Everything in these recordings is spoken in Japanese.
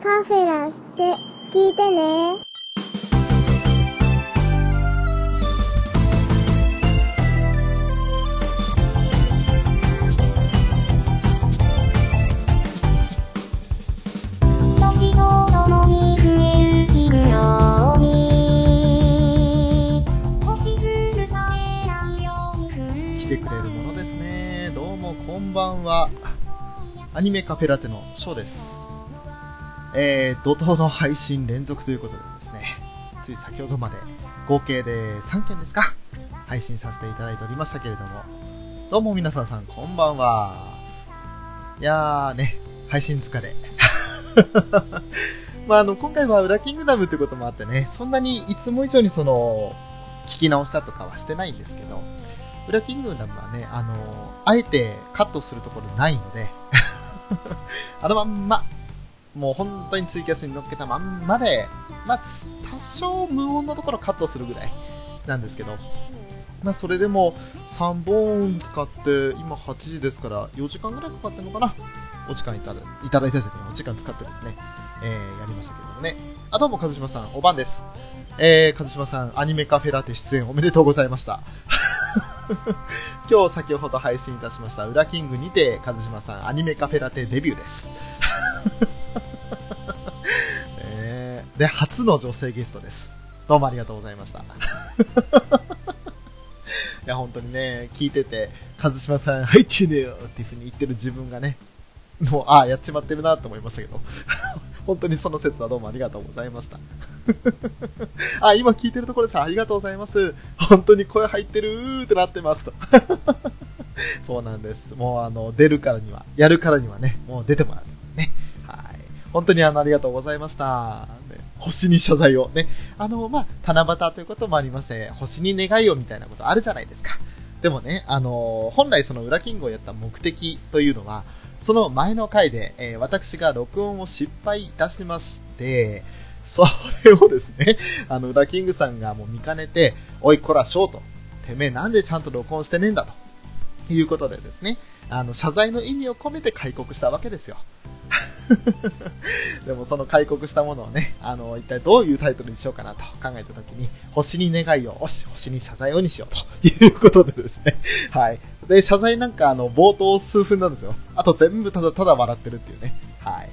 カフェラって聞いてね。来てくれるものですね。どうもこんばんは。アニメカフェラテのショーです。えー、怒涛の配信連続ということでですね、つい先ほどまで合計で3件ですか配信させていただいておりましたけれども、どうも皆さんさんこんばんは。いやーね、配信疲れ。まあ、あの、今回はウラキングダムってこともあってね、そんなにいつも以上にその、聞き直したとかはしてないんですけど、ウラキングダムはね、あのあえてカットするところないので、あのまんま、もう本当にツイキャスに乗っけたまんまで、まあ、多少無音のところカットするぐらいなんですけど、まあ、それでも3本使って、今8時ですから、4時間ぐらいかかってるのかな？お時間いただいただいたですね、お時間使ってですね、えー、やりましたけれどもね。あ、どうも、和島さん、おばんです。えー、和島さん、アニメカフェラテ出演おめでとうございました。今日先ほど配信いたしました、ウラキングにて、和島さん、アニメカフェラテデビューです。で、初の女性ゲストです。どうもありがとうございました。いや、本当にね、聞いてて、和島さん、入っちねえよっていう風に言ってる自分がね、もう、ああ、やっちまってるなと思いましたけど、本当にその説はどうもありがとうございました。あ、今聞いてるところです。ありがとうございます。本当に声入ってるーってなってますと。そうなんです。もうあの、出るからには、やるからにはね、もう出てもらう。ね。はい。本当にあの、ありがとうございました。ね、星に謝罪を。ね。あの、まあ、七夕ということもありまして、星に願いをみたいなことあるじゃないですか。でもね、あの、本来その裏キングをやった目的というのは、その前の回で、えー私が録音を失敗いたしまして、それをですね、あの、裏キングさんがもう見かねて、おい、こら、ショート。てめえなんでちゃんと録音してねえんだと。いうことでですね、あの、謝罪の意味を込めて開国したわけですよ。でもその開国したものをね、あの、一体どういうタイトルにしようかなと考えたときに、星に願いを、おし、星に謝罪をにしようということでですね、はい。で、謝罪なんかあの、冒頭数分なんですよ。あと全部ただただ笑ってるっていうね。はい。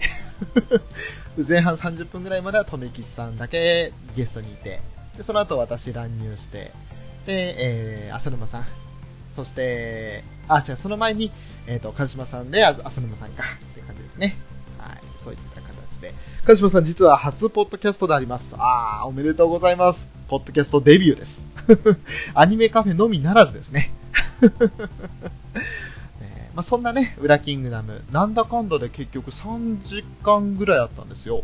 前半30分ぐらいまでは、とめきちさんだけゲストにいて、で、その後私乱入して、で、えー、浅沼さん、そして、あ、違う、その前に、えっ、と、鹿島さんで、あ浅沼さんか、って感じですね。はい。そういった形で。鹿島さん、実は初ポッドキャストであります。あー、おめでとうございます。ポッドキャストデビューです。アニメカフェのみならずですね。え ーまあ、そんなね、ウラキングダム、なんだかんだで結局3時間ぐらいあったんですよ。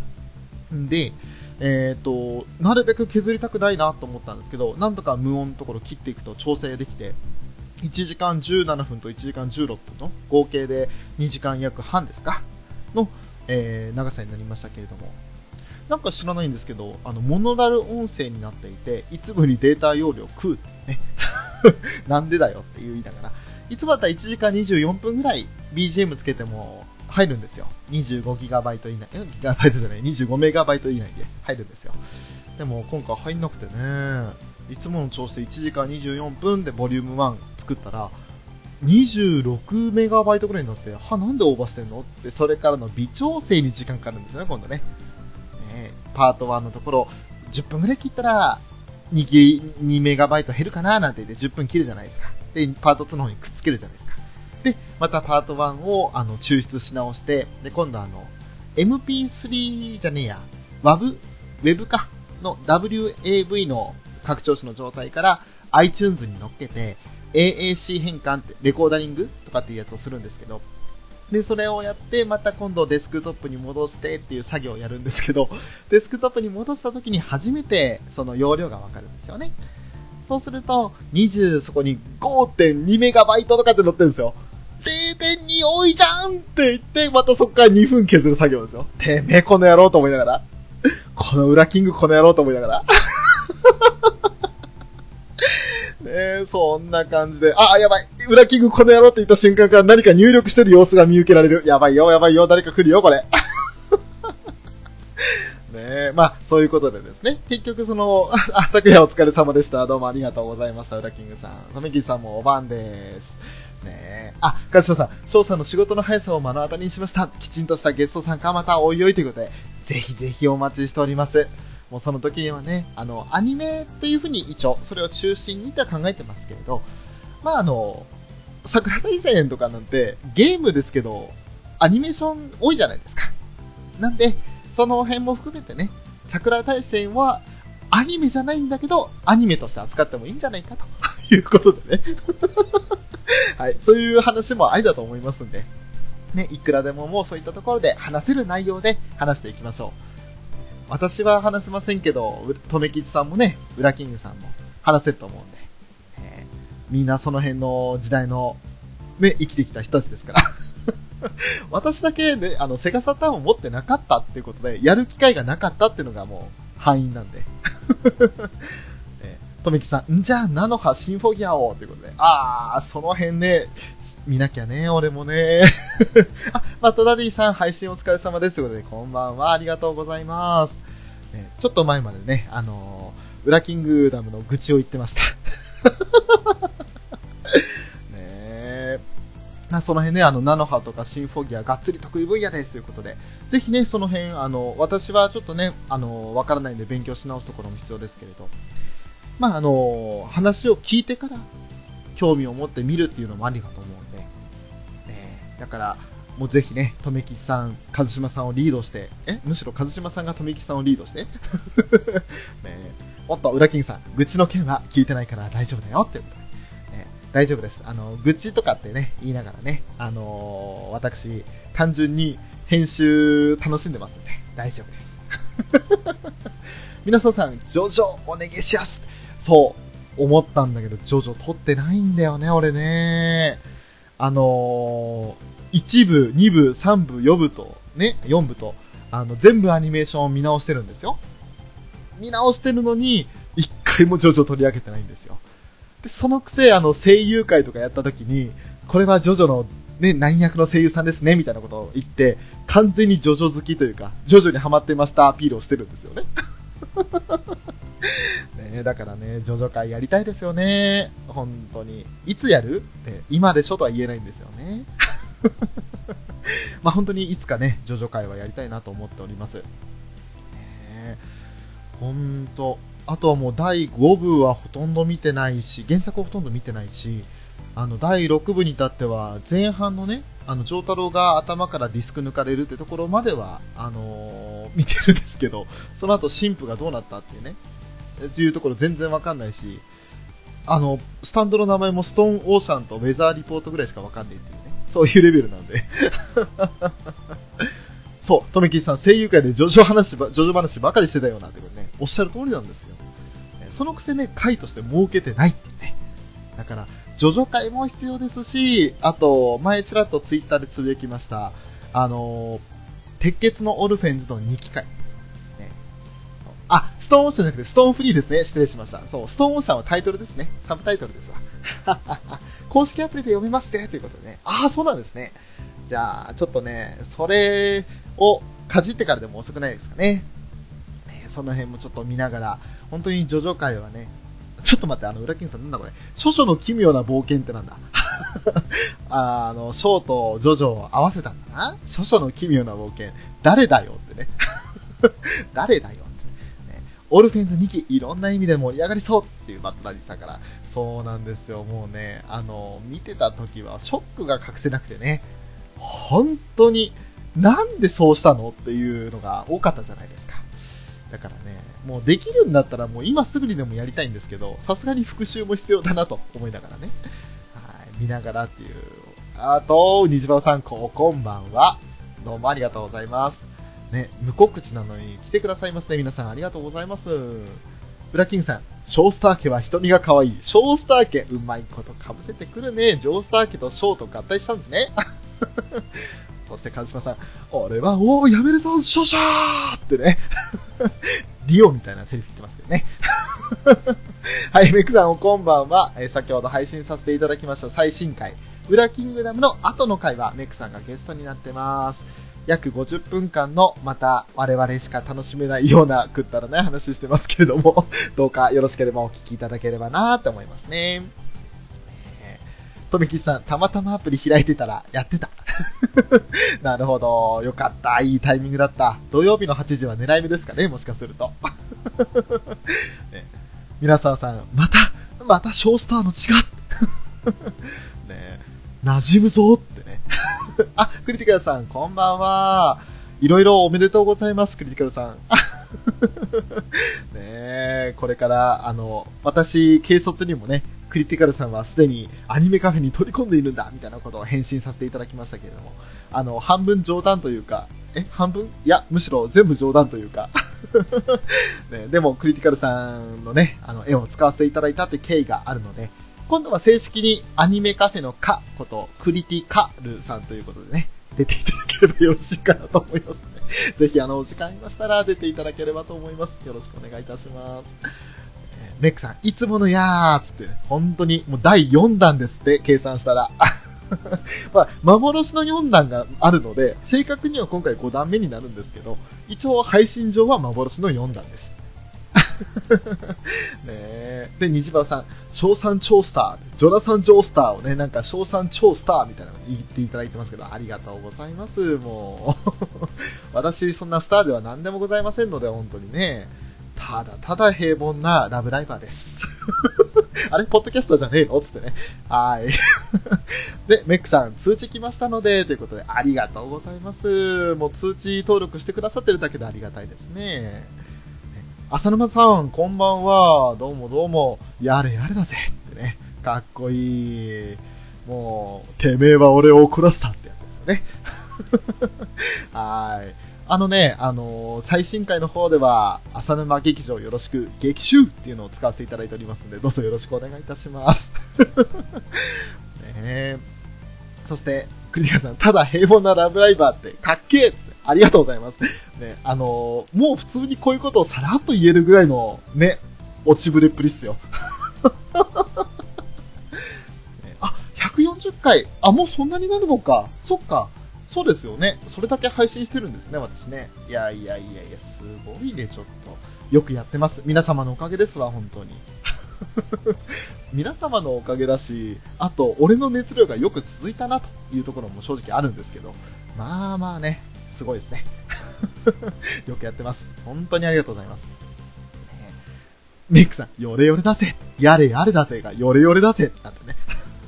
んで、えっ、と、なるべく削りたくないなと思ったんですけど、なんとか無音のところ切っていくと調整できて、1時間17分と1時間16分の合計で2時間約半ですか？の、えー長さになりましたけれども、なんか知らないんですけど、あの、モノラル音声になっていて、いつもよりデータ容量食うってね。なんでだよって言いながら、いつもだったら1時間24分ぐらい BGM つけても入るんですよ。25GB 以内、えギガバイトじゃない、25MB 以内で入るんですよ。でも今回入んなくてね、いつもの調子で1時間24分でボリューム1作ったら、26メガバイトぐらいになって、は、なんでオーバーしてんの？って、それからの微調整に時間かかるんですよね、今度ね。ねパート1のところ、10分ぐらい切ったら、2, 2メガバイト減るかななんて言って10分切るじゃないですか。で、パート2の方にくっつけるじゃないですか。で、またパート1をあの抽出し直して、で、今度あの、MP3 じゃねえや、WAV、Web か、の WAV の拡張子の状態から iTunes に乗っけて、AAC 変換って、レコーダリングとかっていうやつをするんですけど、で、それをやって、また今度デスクトップに戻してっていう作業をやるんですけど、デスクトップに戻した時に初めてその容量がわかるんですよね。そうすると、20そこに5.2メガバイトとかって載ってるんですよ。0.2多いじゃんって言って、またそこから2分削る作業ですよ。てめえこの野郎と思いながら。この裏キングこの野郎と思いながら。ねえ、そんな感じで、あ、やばい裏キングこの野郎って言った瞬間から何か入力してる様子が見受けられる。やばいよ、やばいよ、誰か来るよ、これ。え、まあ、そういうことでですね、結局その、あ、昨夜お疲れ様でした。どうもありがとうございました。ウラキングさん。とめきさんもお晩です。ねえ。あ、かしこさん、翔さんの仕事の速さを目の当たりにしました。きちんとしたゲスト参加またおいおいということで、ぜひぜひお待ちしております。もうその時にはね、あの、アニメというふうに一応、それを中心にとは考えてますけれど、まああの、桜大戦とかなんてゲームですけど、アニメーション多いじゃないですか。なんで、その辺も含めてね、桜大戦はアニメじゃないんだけど、アニメとして扱ってもいいんじゃないかと いうことでね。はい、そういう話もありだと思いますんで、ね、いくらでももうそういったところで話せる内容で話していきましょう。私は話せませんけど、とめきちさんもね、ウラキングさんも話せると思うんで、えーみんなその辺の時代の、ね、生きてきた人たちですから。私だけね、あの、セガサターンを持ってなかったっていうことで、やる機会がなかったっていうのがもう、敗因なんで。とめきさん、んじゃあ、ナノハシンフォギアをということで、あー、その辺ね、見なきゃね、俺もね。あ、マトダディさん、配信お疲れ様ですということで、こんばんは、ありがとうございます。ね、ちょっと前までね、あのー、ウラキングダムの愚痴を言ってました。ねえ。まあ、その辺ね、あの、ナノハとかシンフォギア、がっつり得意分野ですということで、ぜひね、その辺、あの、私はちょっとね、あの、わからないんで勉強し直すところも必要ですけれど、まあ、あの、話を聞いてから、興味を持って見るっていうのもありかと思うんで、ねえだから、もうぜひね、とめきさん、和島さんをリードして、えむしろ和島さんがとめきちさんをリードして、ねおっと、裏キングさん、愚痴の件は聞いてないから大丈夫だよってことで、ね、大丈夫です。あの、愚痴とかってね、言いながらね、あのー私、単純に編集楽しんでますんで、大丈夫です。皆さんさん、ジョジョお願いしますそう、思ったんだけど、ジョジョ撮ってないんだよね、俺ね。あのー、1部、2部、3部、4部と、ね、4部と、あの、全部アニメーションを見直してるんですよ。見直してるのに、一回もジョジョ取り上げてないんですよ。で、そのくせ、あの、声優会とかやった時に、これはジョジョの、ね、何役の声優さんですね、みたいなことを言って、完全にジョジョ好きというか、ジョジョにハマってましたアピールをしてるんですよね。ねだからね、ジョジョ会やりたいですよね。本当に。いつやるって、今でしょとは言えないんですよね。まあ本当にいつかね、ジョジョ会はやりたいなと思っております。ねほんと。あとはもう第5部はほとんど見てないし、原作はほとんど見てないし、あの第6部に至っては前半のね、あの、丈太郎が頭からディスク抜かれるってところまでは、あのー見てるんですけど、その後神父がどうなったっていうね、いうところ全然わかんないし、あの、スタンドの名前もストーンオーシャンとウェザーリポートぐらいしかわかんないっていうね、そういうレベルなんで。そう、とめきさん、声優界でジョジョ話ば、ジョジョ話ばかりしてたよなってことね、おっしゃる通りなんですよ。そのくせね、回として設けてないっていうね。だから、ジョジョ会も必要ですし、あと、前ちらっとツイッターでつぶやきました、あの鉄血のオルフェンズの2機会。あ、ストーンオーシャンじゃなくてストーンフリーですね。失礼しました。そう、ストーンオーシャンはタイトルですね。サブタイトルですわ。公式アプリで読めますぜということでね。ああ、そうなんですね。じゃあ、ちょっとね、それをかじってからでも遅くないですかね。ねその辺もちょっと見ながら、本当にジョジョ界はね、ちょっと待って、あの、裏金さんなんだこれ。諸々の奇妙な冒険ってなんだ？あの、ショーとジョジョを合わせたんだな。諸々の奇妙な冒険。誰だよってね。誰だよ、オルフェンズ2期、いろんな意味で盛り上がりそうっていうバットダディさんから。そうなんですよ。もうね、あの、見てた時はショックが隠せなくてね。本当に、なんでそうしたのっていうのが多かったじゃないですか。だからね、もうできるんだったらもう今すぐにでもやりたいんですけど、さすがに復習も必要だなと思いながらね。はい、見ながらっていう。あと、虹葉さん、ここんばんは。どうもありがとうございます。ね、無告知なのに来てくださいますね。皆さんありがとうございます。ブラキングさん、ショースター家は瞳が可愛い。ショースター家、うまいこと被せてくるね。ジョースター家とショーと合体したんですね。そして、カズマさん、俺は、おー、やめるぞ、ショシャーってね。リオみたいなセリフ言ってますけどね。はい、メクさん、こんばんは。え先ほど配信させていただきました最新回、ウラキングダムの後の回は、メクさんがゲストになってます。約50分間の、また我々しか楽しめないようなくったらない話してますけれども、どうかよろしければお聞きいただければなと思いますね。とめきさん、たまたまアプリ開いてたらやってた。なるほど。よかった。いいタイミングだった。土曜日の8時は狙い目ですかねもしかすると。ね、皆沢さん、また、またショースターの血がね馴染むぞ。あ、クリティカルさん、こんばんは。いろいろおめでとうございます、クリティカルさん。ねえ、これから、あの、私、軽率にもね、クリティカルさんはすでにアニメカフェに取り込んでいるんだ、みたいなことを返信させていただきましたけれども、あの、半分冗談というか、え、半分？いや、むしろ全部冗談というか、ね、でも、クリティカルさんのね、あの、絵を使わせていただいたって経緯があるので、今度は正式にアニメカフェのカこと、クリティカルさんということでね、出ていただければよろしいかなと思いますね。ぜひあの、お時間ありましたら出ていただければと思います。よろしくお願いいたします。メックさん、いつものやーつって、本当にもう第4弾ですって、計算したら。まあ、幻の4弾があるので、正確には今回5弾目になるんですけど、一応配信上は幻の4弾です。ねえ。で、虹葉さん、賞賛超スター、ジョナサン・ジョースターをね、なんか賞賛超スターみたいなの言っていただいてますけど、ありがとうございます、もう。私、そんなスターでは何でもございませんので、本当にね。ただただ平凡なラブライバーです。あれポッドキャスターじゃねえの？つってね。はい。で、メックさん、通知来ましたので、ということで、ありがとうございます。もう通知登録してくださってるだけでありがたいですね。浅沼さん、こんばんは。どうもどうも。やれやれだぜ。ってね。かっこいい。もう、てめえは俺を怒らせたってやつですね。はい。あのね、あのー最新回の方では、浅沼劇場よろしく、劇集っていうのを使わせていただいておりますので、どうぞよろしくお願いいたします。ねそして、クリティカさん、ただ平凡なラブライバーってかっけえっ、ありがとうございます。ね、あのーもう普通にこういうことをさらっと言えるぐらいの、ね、落ちぶれっぷりっすよ。ねあ、140回。あ、もうそんなになるのか。そっか。そうですよね。それだけ配信してるんですね、私ね。いやいやいやいや、すごいね、ちょっと。よくやってます。皆様のおかげですわ、本当に。皆様のおかげだし、あと、俺の熱量がよく続いたなというところも正直あるんですけど、まあまあね、すごいですね。よくやってます。本当にありがとうございます。ねメイクさん、ヨレヨレだぜやれやれだぜが、ヨレヨレだぜなんてね。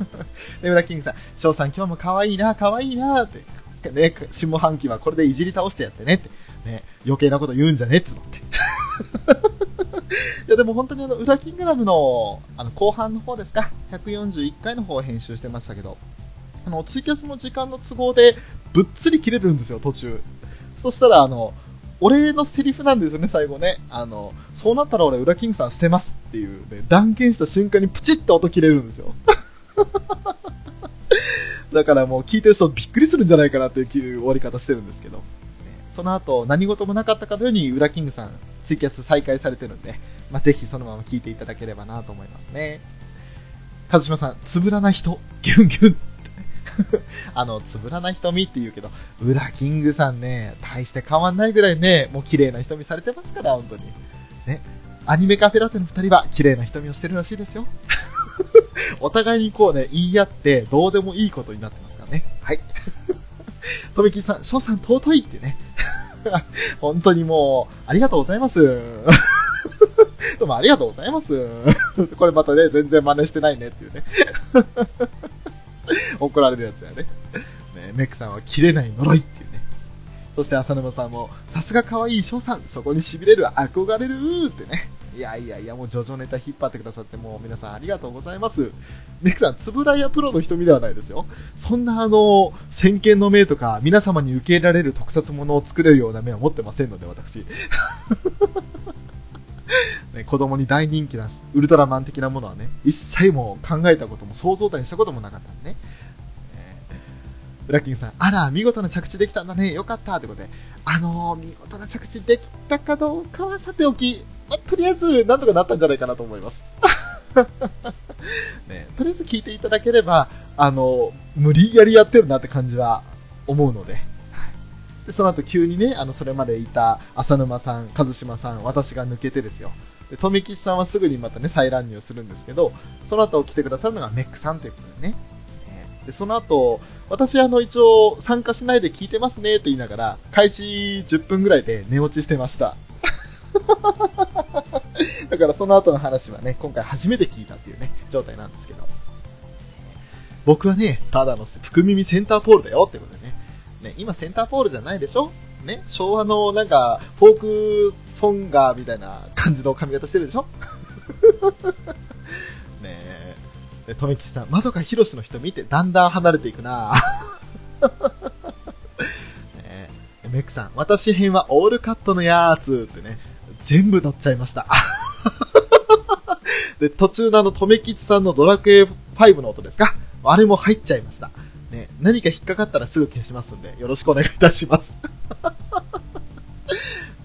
で、裏キングさん、翔さん今日も可愛いな、可愛いなって。ね、下半期はこれでいじり倒してやってねって。ね、余計なこと言うんじゃねえっつのって。いや、でも本当にあの、裏キングダムの、あの、後半の方ですか。141回の方を編集してましたけど、あの、ツイキャスの時間の都合で、ぶっつり切れるんですよ、途中。そしたら、あの、俺のセリフなんですよね、最後ね。あの、そうなったら俺、裏キングさん捨てますっていうね、断言した瞬間にプチッと音切れるんですよ。だからもう聞いてる人びっくりするんじゃないかなっていう終わり方してるんですけど、その後何事もなかったかのように裏キングさんツイキャス再開されてるんで、まあ、ぜひそのまま聞いていただければなと思いますね。和島さん、つぶらな人、ギュンギュン あの、つぶらな瞳って言うけど、裏キングさんね、大して変わんないぐらいね、もう綺麗な瞳されてますから、本当に。ね。アニメカフェラテの二人は綺麗な瞳をしてるらしいですよ。お互いにこうね、言い合って、どうでもいいことになってますからね。はい。とめきさん、翔さん尊いってね。本当にもう、ありがとうございます。どうもありがとうございます。これまたね、全然真似してないねっていうね。怒られるやつだよね。ねメックさんは切れない呪いっていうね。そして浅沼さんも、さすが可愛い翔さん、そこに痺れる、憧れるってね。いやいやいや、もうジョジョネタ引っ張ってくださって、もう皆さんありがとうございます。メックさん、つぶらやプロの瞳ではないですよ。そんなあの、先見の明とか、皆様に受け入れられる特撮ものを作れるような目は持ってませんので、私。ね、子供に大人気なウルトラマン的なものはね、一切もう考えたことも想像だにしたこともなかったんでね。えー、ブラッキングさん、あら、見事な着地できたんだね、よかったってことで、あのー、見事な着地できたかどうかはさておき、まあとりあえず、なんとかなったんじゃないかなと思います。ね、とりあえず聞いていただければ、あの、無理やりやってるなって感じは思うので、で、その後急にね、あの、それまでいた浅沼さん、和島さん、私が抜けてですよ。で、富吉さんはすぐにまたね、再乱入するんですけど、その後来てくださるのがメックさんということでね。で、その後、私あの、一応参加しないで聞いてますねって言いながら、開始10分ぐらいで寝落ちしてました。だからその後の話はね、今回初めて聞いたっていうね、状態なんですけど。僕はね、ただの福耳センターポールだよってことでね。ね、今センターポールじゃないでしょ？ね、昭和のなんか、フォークソンガーみたいな感じの髪型してるでしょ？ねえ。とめきさん、窓かひろしの人見て、だんだん離れていくな ねえ。メックさん、私編はオールカットのやつってね、全部乗っちゃいました。で、途中のあの、とめきちさんのドラクエ5の音ですか？あれも入っちゃいました。ね、何か引っかかったらすぐ消しますんで、よろしくお願いいたします。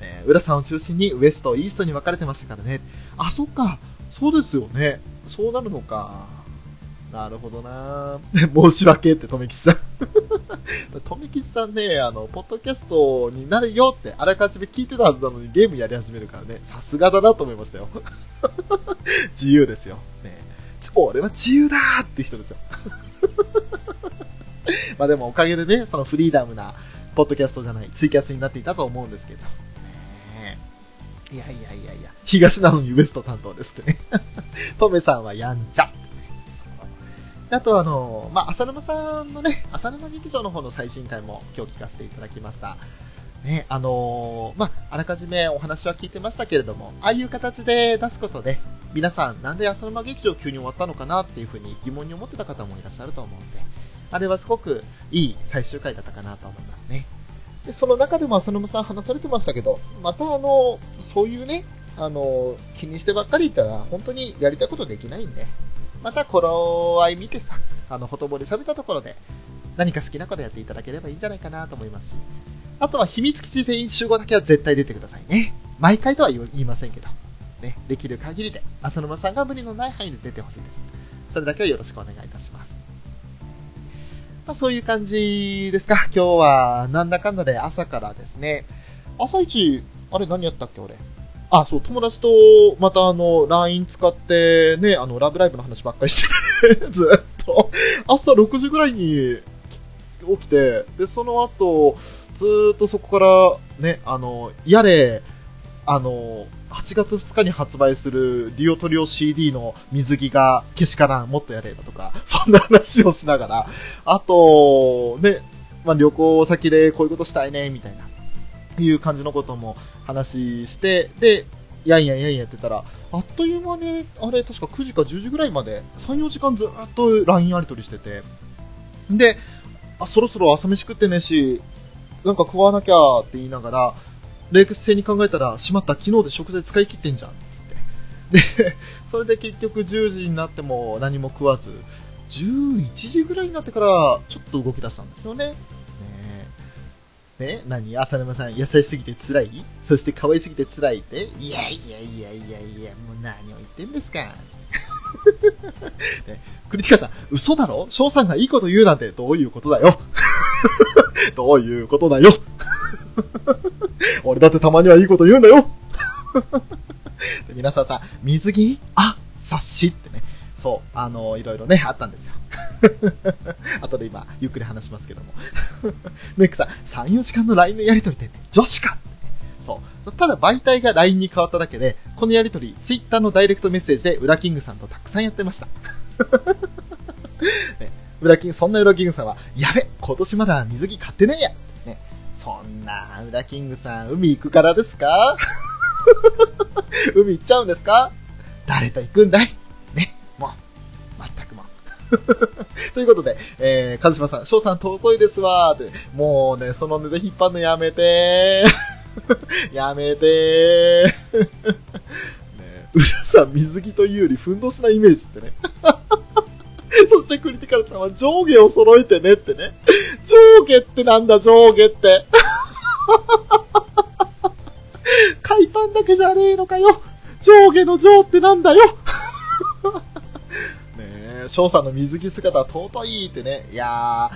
ね、浦さんを中心にウエスト、イーストに分かれてましたからね。あ、そっか。そうですよね。そうなるのか。なるほどな 申し訳って、とめきさん。とめきさんね、あの、ポッドキャストになるよって、あらかじめ聞いてたはずなのにゲームやり始めるからね、さすがだなと思いましたよ。自由ですよ。ね、俺は自由だーって人ですよ。まあでもおかげでね、そのフリーダムな、ポッドキャストじゃない、ツイキャスになっていたと思うんですけど。ねいやいやいやいや、東なのにウエスト担当ですってね。トメさんはやんちゃ。あとあの、まあ、浅沼さんのね、浅沼劇場の方の最新回も今日聞かせていただきました。ね、あのまあ、あらかじめお話は聞いてましたけれども、ああいう形で出すことで、皆さん、なんで浅沼劇場急に終わったのかなっていうふうに疑問に思ってた方もいらっしゃると思うんで、あれはすごくいい最終回だったかなと思いますね。で、その中でも浅沼さん話されてましたけど、またあの、そういうね、あの、気にしてばっかりいたら、本当にやりたいことできないんで、また頃合い見てさ、あの、ほとぼり冷めたところで、何か好きなことやっていただければいいんじゃないかなと思いますし、あとは秘密基地全員集合だけは絶対出てくださいね。毎回とは言いませんけど、ね、できる限りで、浅沼さんが無理のない範囲で出てほしいです。それだけはよろしくお願いいたします。まあ、そういう感じですか。今日は、なんだかんだで朝からですね、朝一、あれ何やったっけ俺。あ、そう、友達と、またあの、LINE 使って、ね、あの、ラブライブの話ばっかりしてて、ずっと、朝6時ぐらいに起きて、で、その後、ずーっとそこから、ね、あの、やれ、あの、8月2日に発売するデュオトリオ CD の水着がけしからん、もっとやれだとか、そんな話をしながら、あと、ね、まあ、旅行先でこういうことしたいね、みたいな、いう感じのことも話して、で、やんやんやんやってたら、あっという間に、あれ、確か9時か10時ぐらいまで、3、4時間ずっと LINE やり取りしてて、で、あ、そろそろ朝飯食ってねえし、なんか食わなきゃって言いながら、冷静に考えたら、しまった、昨日で食材使い切ってんじゃん、つって。で、それで結局10時になっても何も食わず、11時ぐらいになってから、ちょっと動き出したんですよね。ねえ。ね何？浅沼さん、優しすぎて辛い？そして可愛すぎて辛いって？いやいやいやいやいや、もう何を言ってんですか。ね、クリティカさん、嘘だろ？翔さんがいいこと言うなんてどういうことだよ？どういうことだよ？俺だってたまにはいいこと言うんだよ。皆さんさ、水着？あ、察しってね。そう、あのいろいろね、あったんですよ。後で今、ゆっくり話しますけども。メックさん、3、4時間の LINE のやりとりって女子かそう。ただ媒体が LINE に変わっただけで、このやりとり、Twitter のダイレクトメッセージで、ウラキングさんとたくさんやってました。ね、ウラキング、そんなウラキングさんは、やべ今年まだ水着買ってねえや、そんな、ウラキングさん、海行くからですか？海行っちゃうんですか？誰と行くんだい？ね、もう、全くもう。ということで、えー、かずしまさん、翔さん尊いですわーって、もうね、その値で引っ張るのやめてー。やめてー。ね、浦さん、水着というより、ふんどしなイメージってね。そしてクリティカルさんは上下を揃えてねってね。上下ってなんだ、上下って。海パンだけじゃねえのかよ。上下の上ってなんだよ。ねえ、翔さんの水着姿尊いってね。いやー、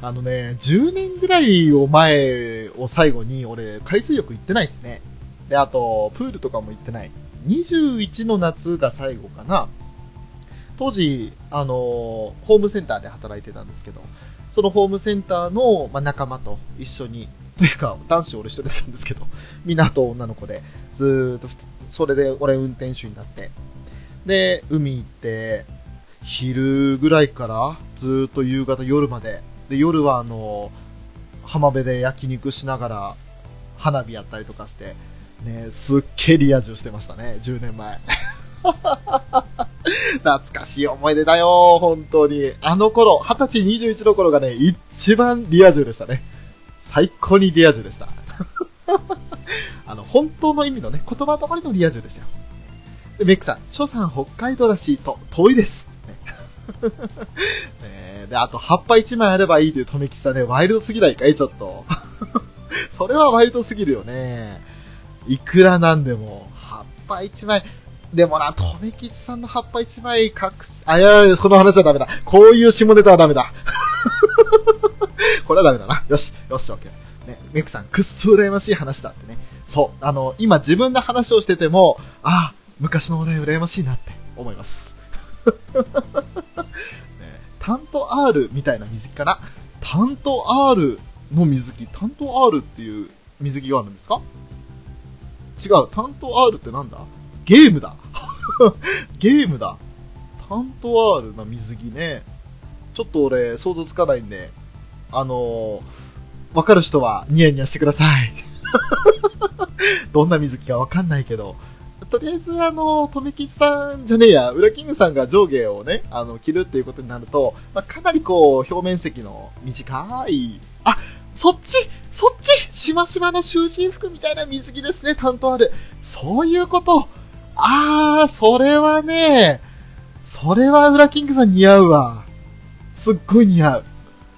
あのね、10年ぐらいを前を最後に俺、海水浴行ってないですね。で、あと、プールとかも行ってない。21の夏が最後かな。当時、あのホームセンターで働いてたんですけど、そのホームセンターの、まあ、仲間と一緒に、というか、男子俺一人でしたんですけど、みんなと女の子で、ずっと、それで俺運転手になって、で、海行って、昼ぐらいからずっと夕方夜まで、で、夜はあの、浜辺で焼肉しながら花火やったりとかして、ね、すっげえリア充してましたね、10年前。懐かしい思い出だよ、本当に。あの頃、20歳21の頃がね、一番リア充でしたね。最高にリア充でした。あの、本当の意味のね、言葉通りのリア充でしたよ。で、メックさん、翔さん北海道だし、と、遠いです。ねねで、あと、葉っぱ1枚あればいいという留吉さんね、ワイルドすぎないかいちょっと。それはワイルドすぎるよね。いくらなんでも、葉っぱ1枚、でもな、留吉さんの葉っぱ1枚隠す、あ、いやいや、この話はダメだ。こういう下ネタはダメだ。これはダメだな。よし、よし、オッケー。ね、メイクさん、くっそ羨ましい話だってね。そう、あの、今自分で話をしてても、ああ、昔の俺羨ましいなって思います。ね、タント R みたいな水着かな？タント R の水着、タント R っていう水着があるんですか？違う、タント R ってなんだ？ゲームだ ゲームだタント R な水着ね。ちょっと俺想像つかないんで、あのー、わかる人はニヤニヤしてください。どんな水着かわかんないけど、とりあえずあの、とめきちさんじゃねえや、ウラキングさんが上下をね、あの、着るっていうことになると、まあ、かなりこう、表面積の短い、あ、そっちそっちしましまの囚人服みたいな水着ですね、担当ある。そういうこと。あー、それはね、それはウラキングさん似合うわ。すっごい似合う。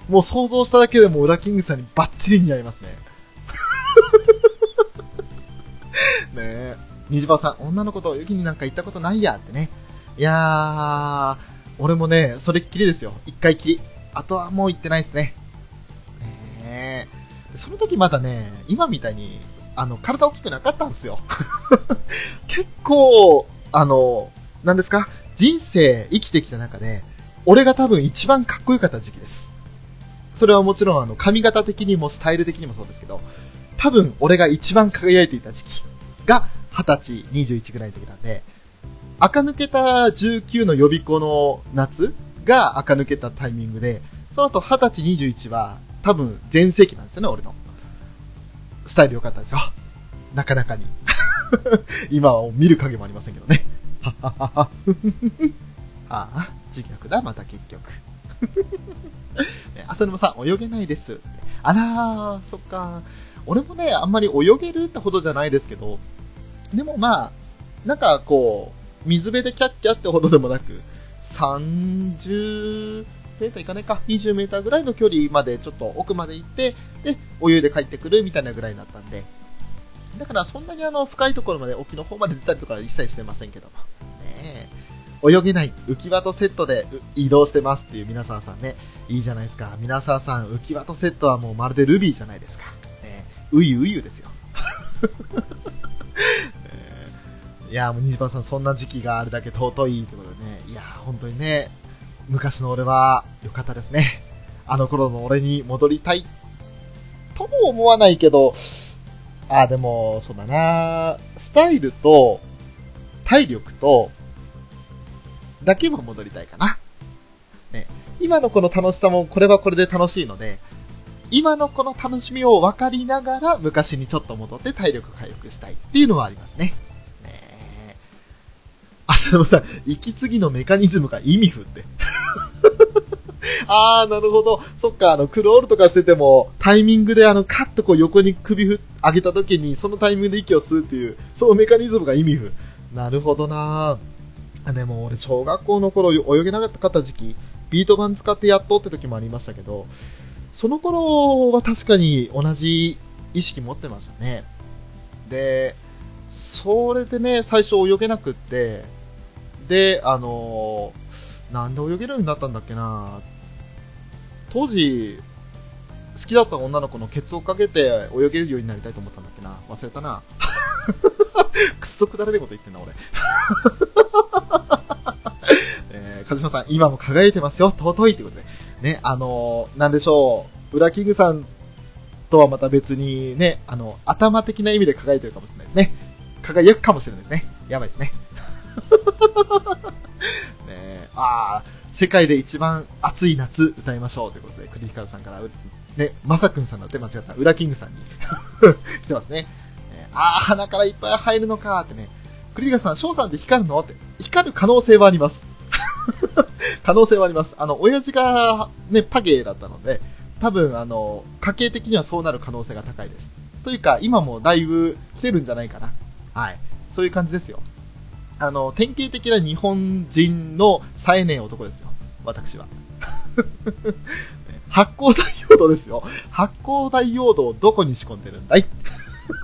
もう想像しただけでもウラキングさんにバッチリ似合いますね。ねえ。虹場さん、女の子と泳ぎになんか行ったことないやってね。いやー、俺もね、それっきりですよ。一回きり。あとはもう行ってないですね。ねえ。その時まだね、今みたいに、あの、体大きくなかったんですよ。結構、あの、なんですか？人生生きてきた中で、俺が多分一番かっこよかった時期です。それはもちろんあの、髪型的にもスタイル的にもそうですけど、多分俺が一番輝いていた時期が、20歳、21ぐらいの時なんで、垢抜けた19の予備校の夏が垢抜けたタイミングで、その後20歳、21は多分全盛期なんですよね、俺の。スタイル良かったですよ。なかなかに。今は見る影もありませんけどね。はっはっはっは。ああ、自虐だ、また結局。浅沼さん、泳げないです。あらー、そっか。俺もね、あんまり泳げるってほどじゃないですけど、でもまあ、なんかこう、水辺でキャッキャってほどでもなく、30ーターいかないか、20メーターぐらいの距離までちょっと奥まで行って、で、泳いで帰ってくるみたいなぐらいだったんで、だからそんなにあの、深いところまで沖の方まで出たりとかは一切してませんけども。ね泳げない、浮き輪とセットで移動してますっていう皆沢さんね、いいじゃないですか。皆沢さん、浮き輪とセットはもうまるでルビーじゃないですか。ねういういうですよ。いやもう、西番さん、そんな時期があるだけ尊いってことでね。いやー本当にね、昔の俺は良かったですね。あの頃の俺に戻りたい。とも思わないけど、あ、でも、そうだなスタイルと、体力と、だけは戻りたいかな。ね。今のこの楽しさも、これはこれで楽しいので、今のこの楽しみを分かりながら、昔にちょっと戻って体力回復したいっていうのはありますね。浅野さん、息継ぎのメカニズムが意味不って。あー、なるほど。そっか、あの、クロールとかしてても、タイミングであの、カッとこう横に首ふ上げた時に、そのタイミングで息を吸うっていう、そのメカニズムが意味不。なるほどなあでも俺、小学校の頃泳げなかった時期、ビート板使ってやっとって時もありましたけど、その頃は確かに同じ意識持ってましたね。で、それでね、最初泳げなくって、で、あのーなんで泳げるようになったんだっけな当時、好きだった女の子のケツをかけて泳げるようになりたいと思ったんだっけな。忘れたな。くっそくだらねえこと言ってんな、俺。えー、鹿島さん、今も輝いてますよ。尊いということで。ね、あのー、なんでしょう。裏キングさんとはまた別にね、あの、頭的な意味で輝いてるかもしれないですね。輝くかもしれないですね。やばいですね。ねああ、世界で一番暑い夏歌いましょうということで、クリティカルさんから、ね、まさくんさんだって間違った、裏キングさんに 来てますね。えー、ああ、鼻からいっぱい入るのかってね。クリティカルさん、翔さんって光るの？って。光る可能性はあります。可能性はあります。あの、親父がね、パゲーだったので、多分、あの、家系的にはそうなる可能性が高いです。というか、今もだいぶ来てるんじゃないかな。はい。そういう感じですよ。あの、典型的な日本人の冴えねえ男ですよ。私は。発光ダイオードですよ。発光ダイオードをどこに仕込んでるんだい？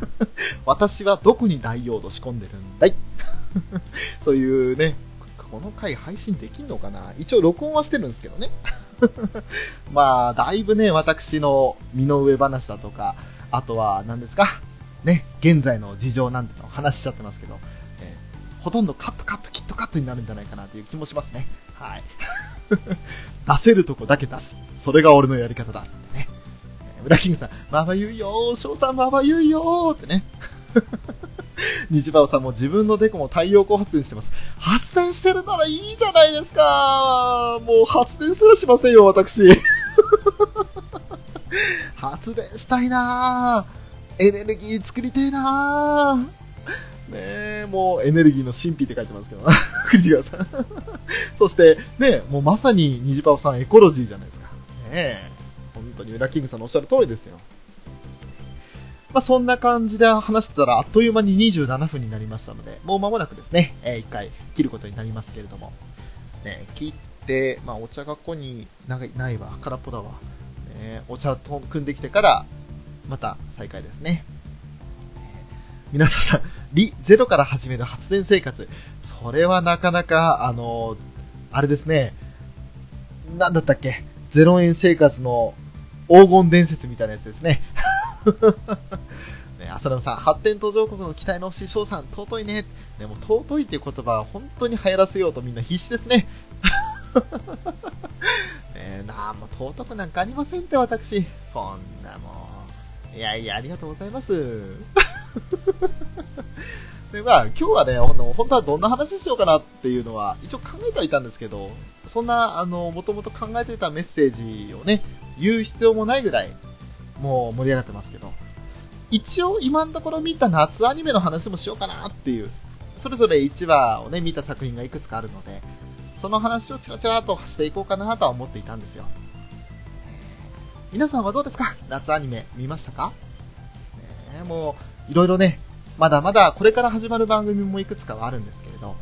私はどこにダイオード仕込んでるんだい？そういうね、この回配信できんのかな？一応録音はしてるんですけどね。まあ、だいぶね、私の身の上話だとか、あとは何ですか？ね、現在の事情なんての話しちゃってますけど、ほとんどカットカットキットカットになるんじゃないかなという気もしますね。はい。出せるとこだけ出す。それが俺のやり方だ。ってね。えー、裏キングさん、まばゆいよー、翔さんまばゆいよーってね。日馬さんも自分のデコも太陽光発電してます。発電してるならいいじゃないですかもう発電すらしませんよ、私。発電したいなエネルギー作りてえなねえ、もうエネルギーの神秘って書いてますけど、クリティカさん。そして、ねもうまさにニジパオさんエコロジーじゃないですか。ねえ、本当にウラキングさんのおっしゃる通りですよ。まあ、そんな感じで話してたら、あっという間に27分になりましたので、もう間もなくですね、えー、一回切ることになりますけれども、ね、切って、まあ、お茶がここにないわ、空っぽだわ。ね、お茶と組んできてから、また再開ですね。皆さん、リゼロから始める発電生活。それはなかなか、あのあれですね、なんだったっけ、0円生活の黄金伝説みたいなやつですね。ね、浅野さん、発展途上国の期待の師匠さん、尊いね。でも、尊いっていう言葉は本当に流行らせようとみんな必死ですね。ねなんもう尊くなんかありませんって、私。そんなもん。いやいや、ありがとうございます。で、まあ、今日はね、本当はどんな話しようかなっていうのは、一応考えてはいたんですけど、そんな、あの、もともと考えてたメッセージをね、言う必要もないぐらい、もう盛り上がってますけど、一応今のところ見た夏アニメの話もしようかなっていう、それぞれ1話をね、見た作品がいくつかあるので、その話をチラチラとしていこうかなとは思っていたんですよ。皆さんはどうですか？夏アニメ見ましたか、ね、もう、いろいろね、まだまだこれから始まる番組もいくつかはあるんですけれど、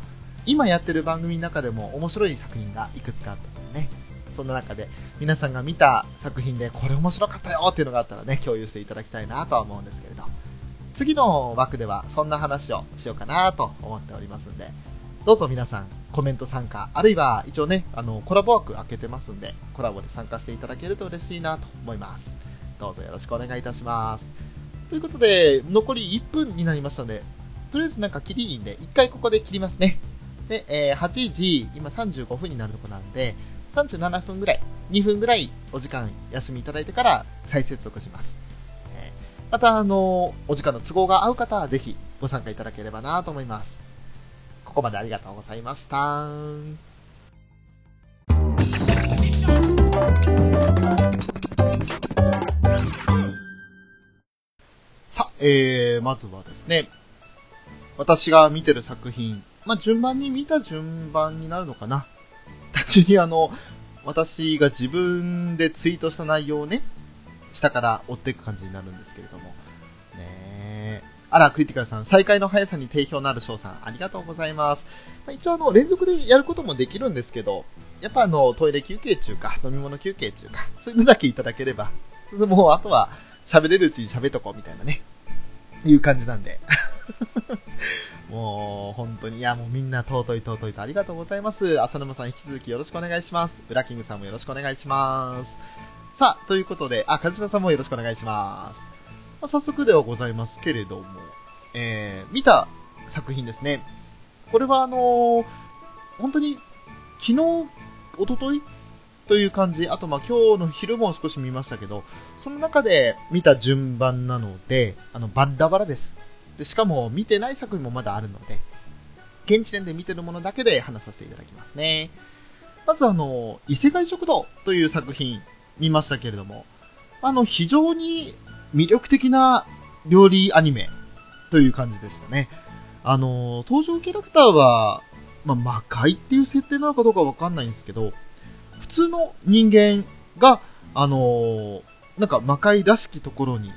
今やってる番組の中でも面白い作品がいくつかあったのでね、そんな中で皆さんが見た作品でこれ面白かったよっていうのがあったらね、共有していただきたいなとは思うんですけれど、次の枠ではそんな話をしようかなと思っておりますんで、どうぞ皆さんコメント参加、あるいは一応ね、あの、コラボ枠開けてますんで、コラボで参加していただけると嬉しいなと思います。どうぞよろしくお願いいたします。ということで、残り1分になりましたので、とりあえずなんか切りいいんで、1回ここで切りますね。で、えー、8時、今35分になるとこなんで、37分ぐらい、2分ぐらいお時間休みいただいてから再接続します。えー、また、あのー、お時間の都合が合う方はぜひご参加いただければなと思います。ここまでありがとうございました。えー、まずはですね、私が見てる作品、まあ、順番に見た順番になるのかな。単純にあの、私が自分でツイートした内容をね、下から追っていく感じになるんですけれども。ねあら、クリティカルさん、再開の速さに定評のある翔さん、ありがとうございます。まあ、一応あの、連続でやることもできるんですけど、やっぱあの、トイレ休憩中か、飲み物休憩中か、そういうのだけいただければ、もうあとは喋れるうちに喋っとこうみたいなね、いう感じなんで。もう、本当に、いや、もうみんな尊い尊いとありがとうございます。浅沼さん引き続きよろしくお願いします。ブラキングさんもよろしくお願いします。さあ、ということで、あ、梶島さんもよろしくお願いします。まあ、早速ではございますけれども、えー、見た作品ですね。これはあのー本当に、昨日、一昨日？という感じ、あとまあ今日の昼も少し見ましたけど、その中で見た順番なので、あの、バッラバラです。で、しかも見てない作品もまだあるので、現時点で見てるものだけで話させていただきますね。まずあの、異世界食堂という作品見ましたけれども、あの、非常に魅力的な料理アニメという感じでしたね。あの、登場キャラクターは、まあ、魔界っていう設定なのかどうかわかんないんですけど、普通の人間が、あのなんか魔界らしきところに、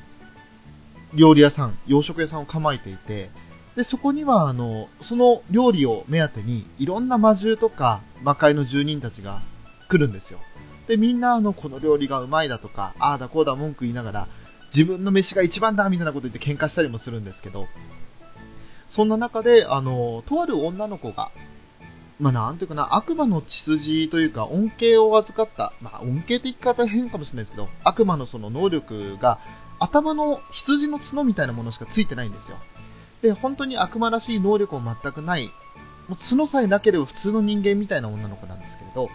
料理屋さん、洋食屋さんを構えていて、で、そこには、あの、その料理を目当てに、いろんな魔獣とか魔界の住人たちが来るんですよ。で、みんな、あの、この料理がうまいだとか、ああだこうだ文句言いながら、自分の飯が一番だみたいなこと言って喧嘩したりもするんですけど、そんな中で、あの、とある女の子が、まあ、なんていうかな、悪魔の血筋というか、恩恵を預かった、まあ、恩恵って言い方変かもしれないですけど、悪魔のその能力が、頭の羊の角みたいなものしかついてないんですよ。で、本当に悪魔らしい能力も全くない、もう角さえなければ普通の人間みたいな女の子なんですけれど、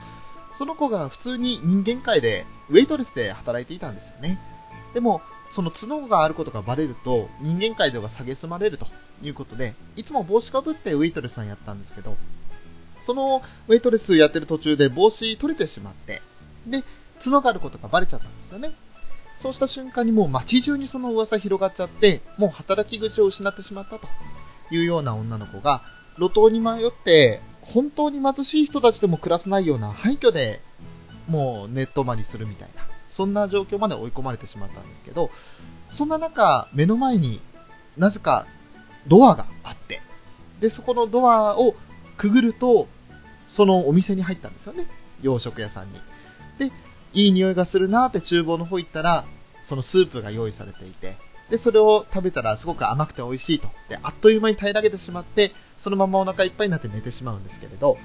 その子が普通に人間界で、ウェイトレスで働いていたんですよね。でも、その角があることがバレると、人間界では蔑まれるということで、いつも帽子かぶってウェイトレスさんやったんですけど、そのウェイトレスやってる途中で帽子取れてしまって、で、角があることがバレちゃったんですよね。そうした瞬間にもう街中にその噂広がっちゃって、もう働き口を失ってしまったというような女の子が、路頭に迷って、本当に貧しい人たちでも暮らせないような廃墟でもうネットまりするみたいな、そんな状況まで追い込まれてしまったんですけど、そんな中、目の前になぜかドアがあって、で、そこのドアをくぐると、そのお店に入ったんですよね。洋食屋さんに。で、いい匂いがするなーって厨房の方行ったら、そのスープが用意されていて、で、それを食べたらすごく甘くて美味しいと。で、あっという間に平らげてしまって、そのままお腹いっぱいになって寝てしまうんですけれど、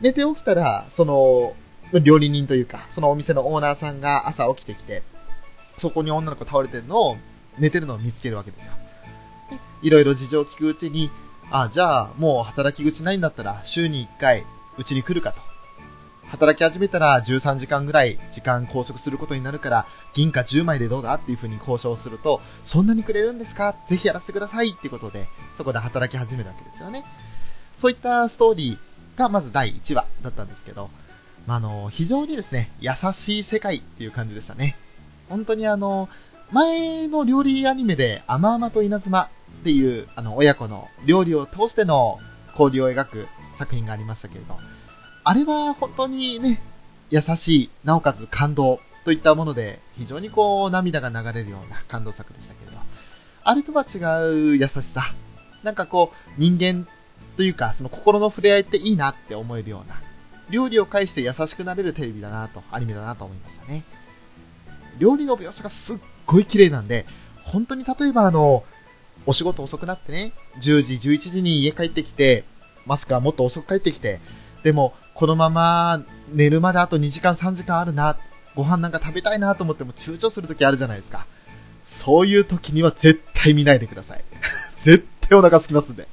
寝て起きたら、その、料理人というか、そのお店のオーナーさんが朝起きてきて、そこに女の子倒れてるのを、寝てるのを見つけるわけですよ。で、いろいろ事情を聞くうちに、あ、じゃあ、もう働き口ないんだったら、週に1回、うちに来るかと。働き始めたら13時間ぐらい時間拘束することになるから、銀貨10枚でどうだっていう風に交渉すると、そんなにくれるんですか？ぜひやらせてくださいってことで、そこで働き始めるわけですよね。そういったストーリーがまず第1話だったんですけど、ま、あの、非常にですね、優しい世界っていう感じでしたね。本当にあの、前の料理アニメで、甘々と稲妻っていう、あの、親子の料理を通しての交流を描く作品がありましたけれど、あれは本当にね、優しい、なおかつ感動といったもので、非常にこう、涙が流れるような感動作でしたけれど、あれとは違う優しさ。なんかこう、人間というか、その心の触れ合いっていいなって思えるような、料理を介して優しくなれるテレビだなと、アニメだなと思いましたね。料理の描写がすっごい綺麗なんで、本当に例えばあの、お仕事遅くなってね、10時、11時に家帰ってきて、もしくはもっと遅く帰ってきて、でも、このまま寝るまであと2時間3時間あるな、ご飯なんか食べたいなと思っても躊躇するときあるじゃないですか。そういう時には絶対見ないでください。絶対お腹空きますんで。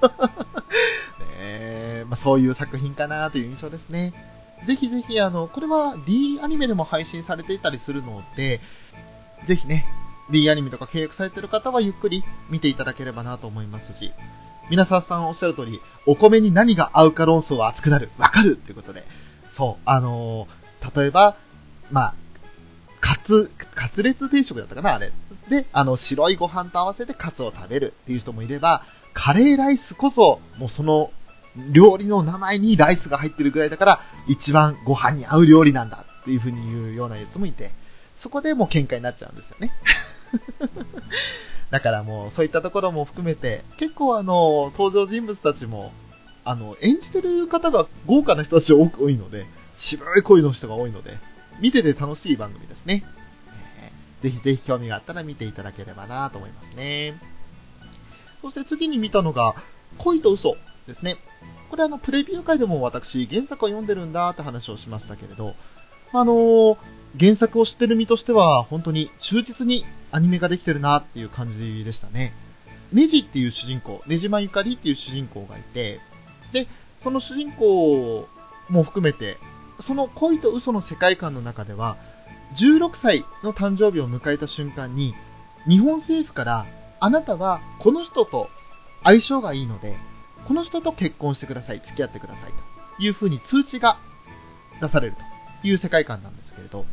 ねまあ、そういう作品かなという印象ですね。ぜひぜひ、あの、これは D アニメでも配信されていたりするので、ぜひね、D アニメとか契約されてる方はゆっくり見ていただければなと思いますし、皆さんさんおっしゃる通り、お米に何が合うか論争は熱くなる。わかるっていうことで。そう、あのー例えば、まあ、カツ、カツレツ定食だったかなあれ。で、あの、白いご飯と合わせてカツを食べるっていう人もいれば、カレーライスこそ、もうその、料理の名前にライスが入ってるぐらいだから、一番ご飯に合う料理なんだっていう風に言うようなやつもいて、そこでもう喧嘩になっちゃうんですよね。だからもうそういったところも含めて、結構あの、登場人物たちも、あの、演じてる方が豪華な人たち多く多いので、渋い声の人が多いので、見てて楽しい番組ですね。えーぜひぜひ興味があったら見ていただければなと思いますね。そして次に見たのが、恋と嘘ですね。これあの、プレビュー会でも私、原作を読んでるんだって話をしましたけれど、あのー原作を知ってる身としては、本当に忠実にアニメができてるなっていう感じでしたね。ネジっていう主人公、ネジマゆかりっていう主人公がいて、で、その主人公も含めて、その恋と嘘の世界観の中では、16歳の誕生日を迎えた瞬間に、日本政府から、あなたはこの人と相性がいいので、この人と結婚してください、付き合ってくださいというふうに通知が出されるという世界観なんですけれど、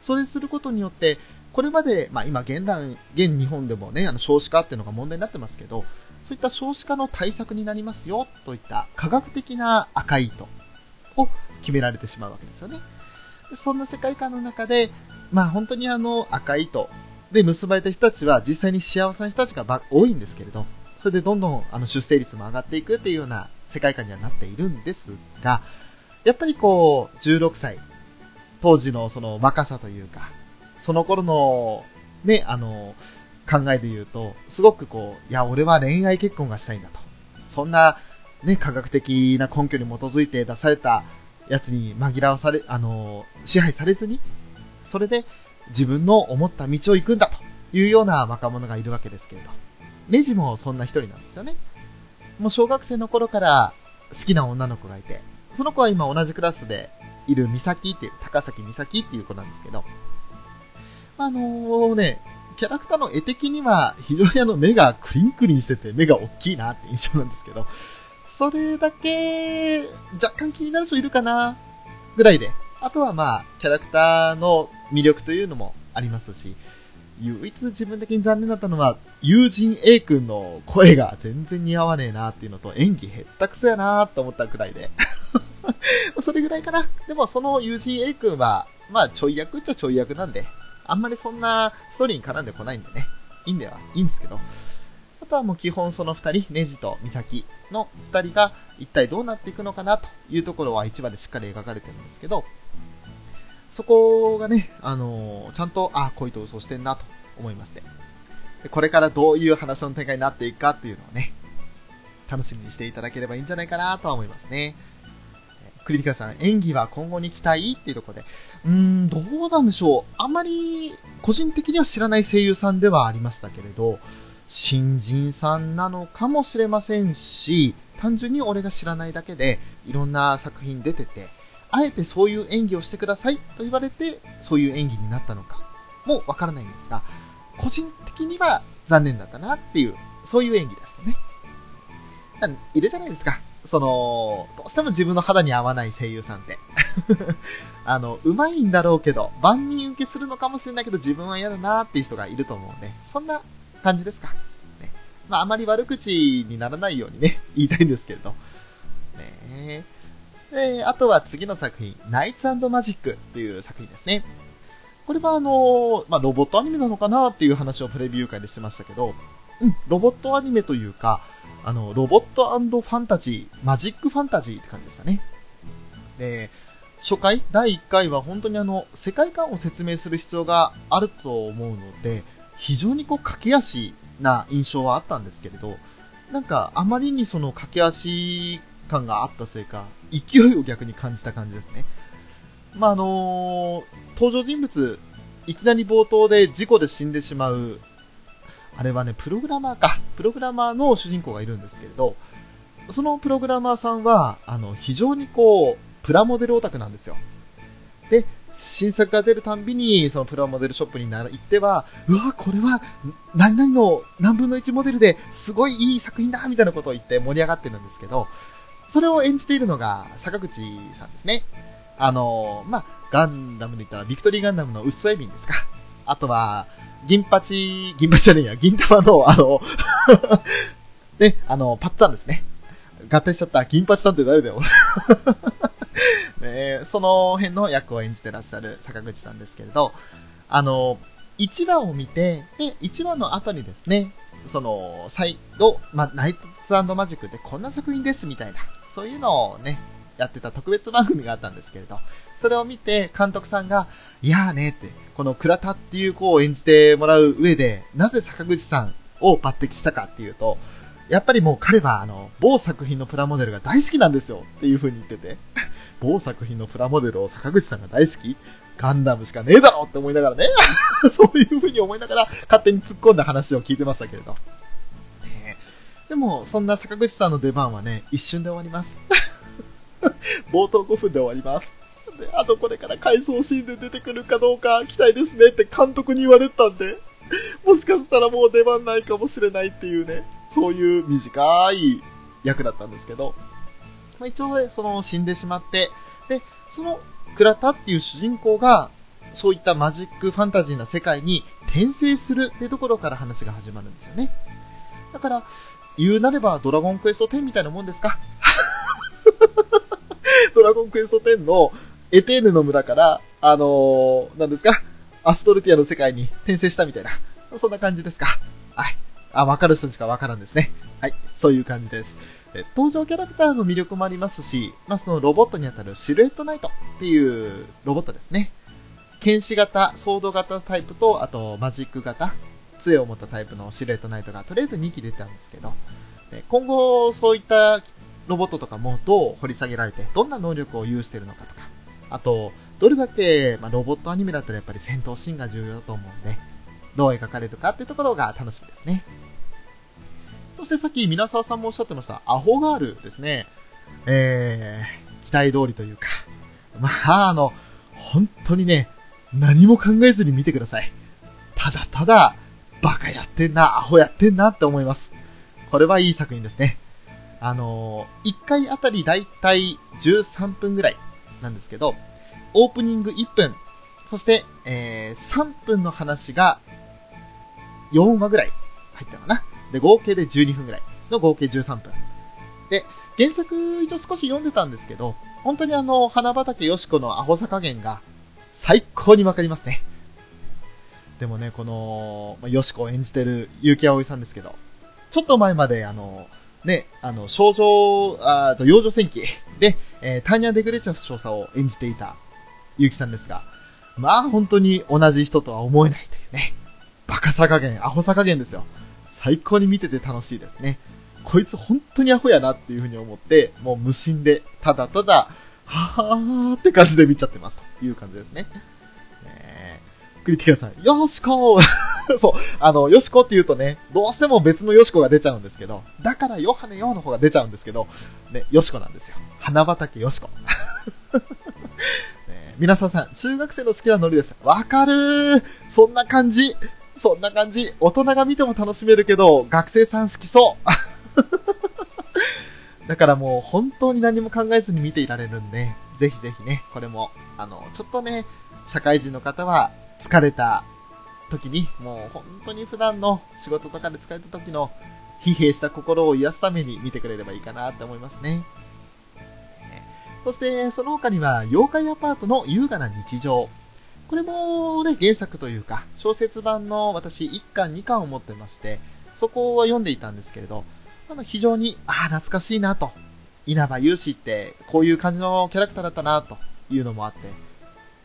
それすることによって、これまで、まあ今現代、現日本でもね、あの少子化っていうのが問題になってますけど、そういった少子化の対策になりますよといった科学的な赤い糸を決められてしまうわけですよね。そんな世界観の中で、まあ本当にあの赤い糸で結ばれた人たちは実際に幸せな人たちが多いんですけれど、それでどんどんあの出生率も上がっていくっていうような世界観にはなっているんですが、やっぱりこう、16歳、当時のその若さというか、その頃のね、あの、考えで言うと、すごくこう、いや、俺は恋愛結婚がしたいんだと。そんな、ね、科学的な根拠に基づいて出されたやつに紛らわされ、あの、支配されずに、それで自分の思った道を行くんだというような若者がいるわけですけれど。ネジもそんな一人なんですよね。もう小学生の頃から好きな女の子がいて、その子は今同じクラスでいる美咲っていう、高崎美咲っていう子なんですけど、あのー、ね、キャラクターの絵的には非常にあの目がクリンクリンしてて目が大きいなって印象なんですけど、それだけ若干気になる人いるかなぐらいで、あとはまあキャラクターの魅力というのもありますし、唯一自分的に残念だったのは、友人 A 君の声が全然似合わねえなっていうのと、演技へったくそやなと思ったくらいで。それぐらいかな。でもその友人 A 君は、まあちょい役っちゃちょい役なんで、あんまりそんなストーリーに絡んでこないんでね、いいんではいいんですけど、あとはもう基本その二人、ネジとミサキの二人が一体どうなっていくのかなというところは1話でしっかり描かれてるんですけど、そこがね、あのー、ちゃんと、あ、恋と嘘してんなと思いましてで。これからどういう話の展開になっていくかっていうのをね、楽しみにしていただければいいんじゃないかなとは思いますね。クリティカルさん、演技は今後に期待っていうところで、うーん、どうなんでしょう。あまり、個人的には知らない声優さんではありましたけれど、新人さんなのかもしれませんし、単純に俺が知らないだけで、いろんな作品出てて、あえてそういう演技をしてくださいと言われて、そういう演技になったのかもわからないんですが、個人的には残念だったなっていう、そういう演技ですね。いるじゃないですか。その、どうしても自分の肌に合わない声優さんって。あの、上手いんだろうけど、万人受けするのかもしれないけど、自分は嫌だなーっていう人がいると思うんで、そんな感じですか。ね。まあ、あまり悪口にならないようにね、言いたいんですけれど。ねで、あとは次の作品、ナイツマジックっていう作品ですね。これはあの、まあ、ロボットアニメなのかなっていう話をプレビュー会でしてましたけど、うん、ロボットアニメというか、あの、ロボットファンタジー、マジックファンタジーって感じでしたね。で、初回、第1回は本当にあの、世界観を説明する必要があると思うので、非常にこう、駆け足な印象はあったんですけれど、なんか、あまりにその駆け足感があったせいか、勢いを逆に感じた感じですね。まあ、あのー、登場人物、いきなり冒頭で事故で死んでしまうあれはね、プログラマーか。プログラマーの主人公がいるんですけれど、そのプログラマーさんは、あの、非常にこう、プラモデルオタクなんですよ。で、新作が出るたんびに、そのプラモデルショップに行っては、うわ、これは、何々の何分の1モデルですごいいい作品だみたいなことを言って盛り上がってるんですけど、それを演じているのが坂口さんですね。あの、まあ、ガンダムで言ったらビクトリーガンダムのウッソエビンですか。あとは、銀八、銀八じゃねえや、銀玉の、あの ね、あの、パッツァンですね。合体しちゃった。銀八さんって誰だよ、ね、その辺の役を演じてらっしゃる坂口さんですけれど、あの、1話を見て、で、1話の後にですね、その、再度、ま、ナイトツマジックってこんな作品ですみたいな、そういうのをね、やってた特別番組があったんですけれど、それを見て監督さんが、いやーねって、この倉田っていう子を演じてもらう上で、なぜ坂口さんを抜擢したかっていうと、やっぱりもう彼はあの、某作品のプラモデルが大好きなんですよっていう風に言ってて、某作品のプラモデルを坂口さんが大好き？ガンダムしかねえだろって思いながらね、そういう風に思いながら勝手に突っ込んだ話を聞いてましたけれど。ねでも、そんな坂口さんの出番はね、一瞬で終わります。冒頭5分で終わります。で、あとこれから回想シーンで出てくるかどうか期待ですねって監督に言われたんで、もしかしたらもう出番ないかもしれないっていうね、そういう短い役だったんですけど、まあ、一応ね、その死んでしまって、で、その倉田っていう主人公が、そういったマジックファンタジーな世界に転生するっていうところから話が始まるんですよね。だから、言うなればドラゴンクエスト10みたいなもんですか？ドラゴンクエスト10のエテーヌの村から、あのー、何ですか？アストルティアの世界に転生したみたいな。そんな感じですか。はい。あ、わかる人しかわからんですね。はい。そういう感じです。え登場キャラクターの魅力もありますし、まあ、そのロボットにあたるシルエットナイトっていうロボットですね。剣士型、ソード型タイプと、あとマジック型、杖を持ったタイプのシルエットナイトがとりあえず2機出てたんですけど、で今後そういったロボットとかもどう掘り下げられて、どんな能力を有しているのかとか、あと、どれだけ、まあ、ロボットアニメだったらやっぱり戦闘シーンが重要だと思うんで、どう描かれるかっていうところが楽しみですね。そしてさっき皆沢さんもおっしゃってました、アホガールですね。えー、期待通りというか、まあ、あの、本当にね、何も考えずに見てください。ただただ、バカやってんな、アホやってんなって思います。これはいい作品ですね。あのー、1回あたりだいたい13分ぐらいなんですけど、オープニング1分、そして、えー、3分の話が4話ぐらい入ったかな。で、合計で12分ぐらいの合計13分。で、原作一応少し読んでたんですけど、本当にあの、花畑よしこのアホさ加減が最高にわかりますね。でもね、この、まあ、よしこを演じてる結城葵さんですけど、ちょっと前まであの、ね、あの、少女、あと幼女戦記で、えー、ターニャ・デグレチャス少佐を演じていた結城さんですが、まあ本当に同じ人とは思えないというね、バカさ加減、アホさ加減ですよ。最高に見てて楽しいですね。こいつ本当にアホやなっていうふうに思って、もう無心で、ただただ、はーって感じで見ちゃってますという感じですね。ねクリティカさん、よしこ そう、あの、よしこって言うとね、どうしても別のよしこが出ちゃうんですけど、だからヨハネヨの方が出ちゃうんですけど、ね、よしこなんですよ。花畑よしこ。ね皆さんさん、中学生の好きなノリです。わかるーそんな感じそんな感じ。大人が見ても楽しめるけど、学生さん好きそう。だからもう本当に何も考えずに見ていられるんで、ぜひぜひね、これも、あの、ちょっとね、社会人の方は疲れた時に、もう本当に普段の仕事とかで疲れた時の疲弊した心を癒すために見てくれればいいかなって思いますね。そして、その他には、妖怪アパートの優雅な日常。これもね、原作というか、小説版の私1巻2巻を持ってまして、そこは読んでいたんですけれど、あの、非常に、ああ、懐かしいなと。稲葉勇士って、こういう感じのキャラクターだったな、というのもあって、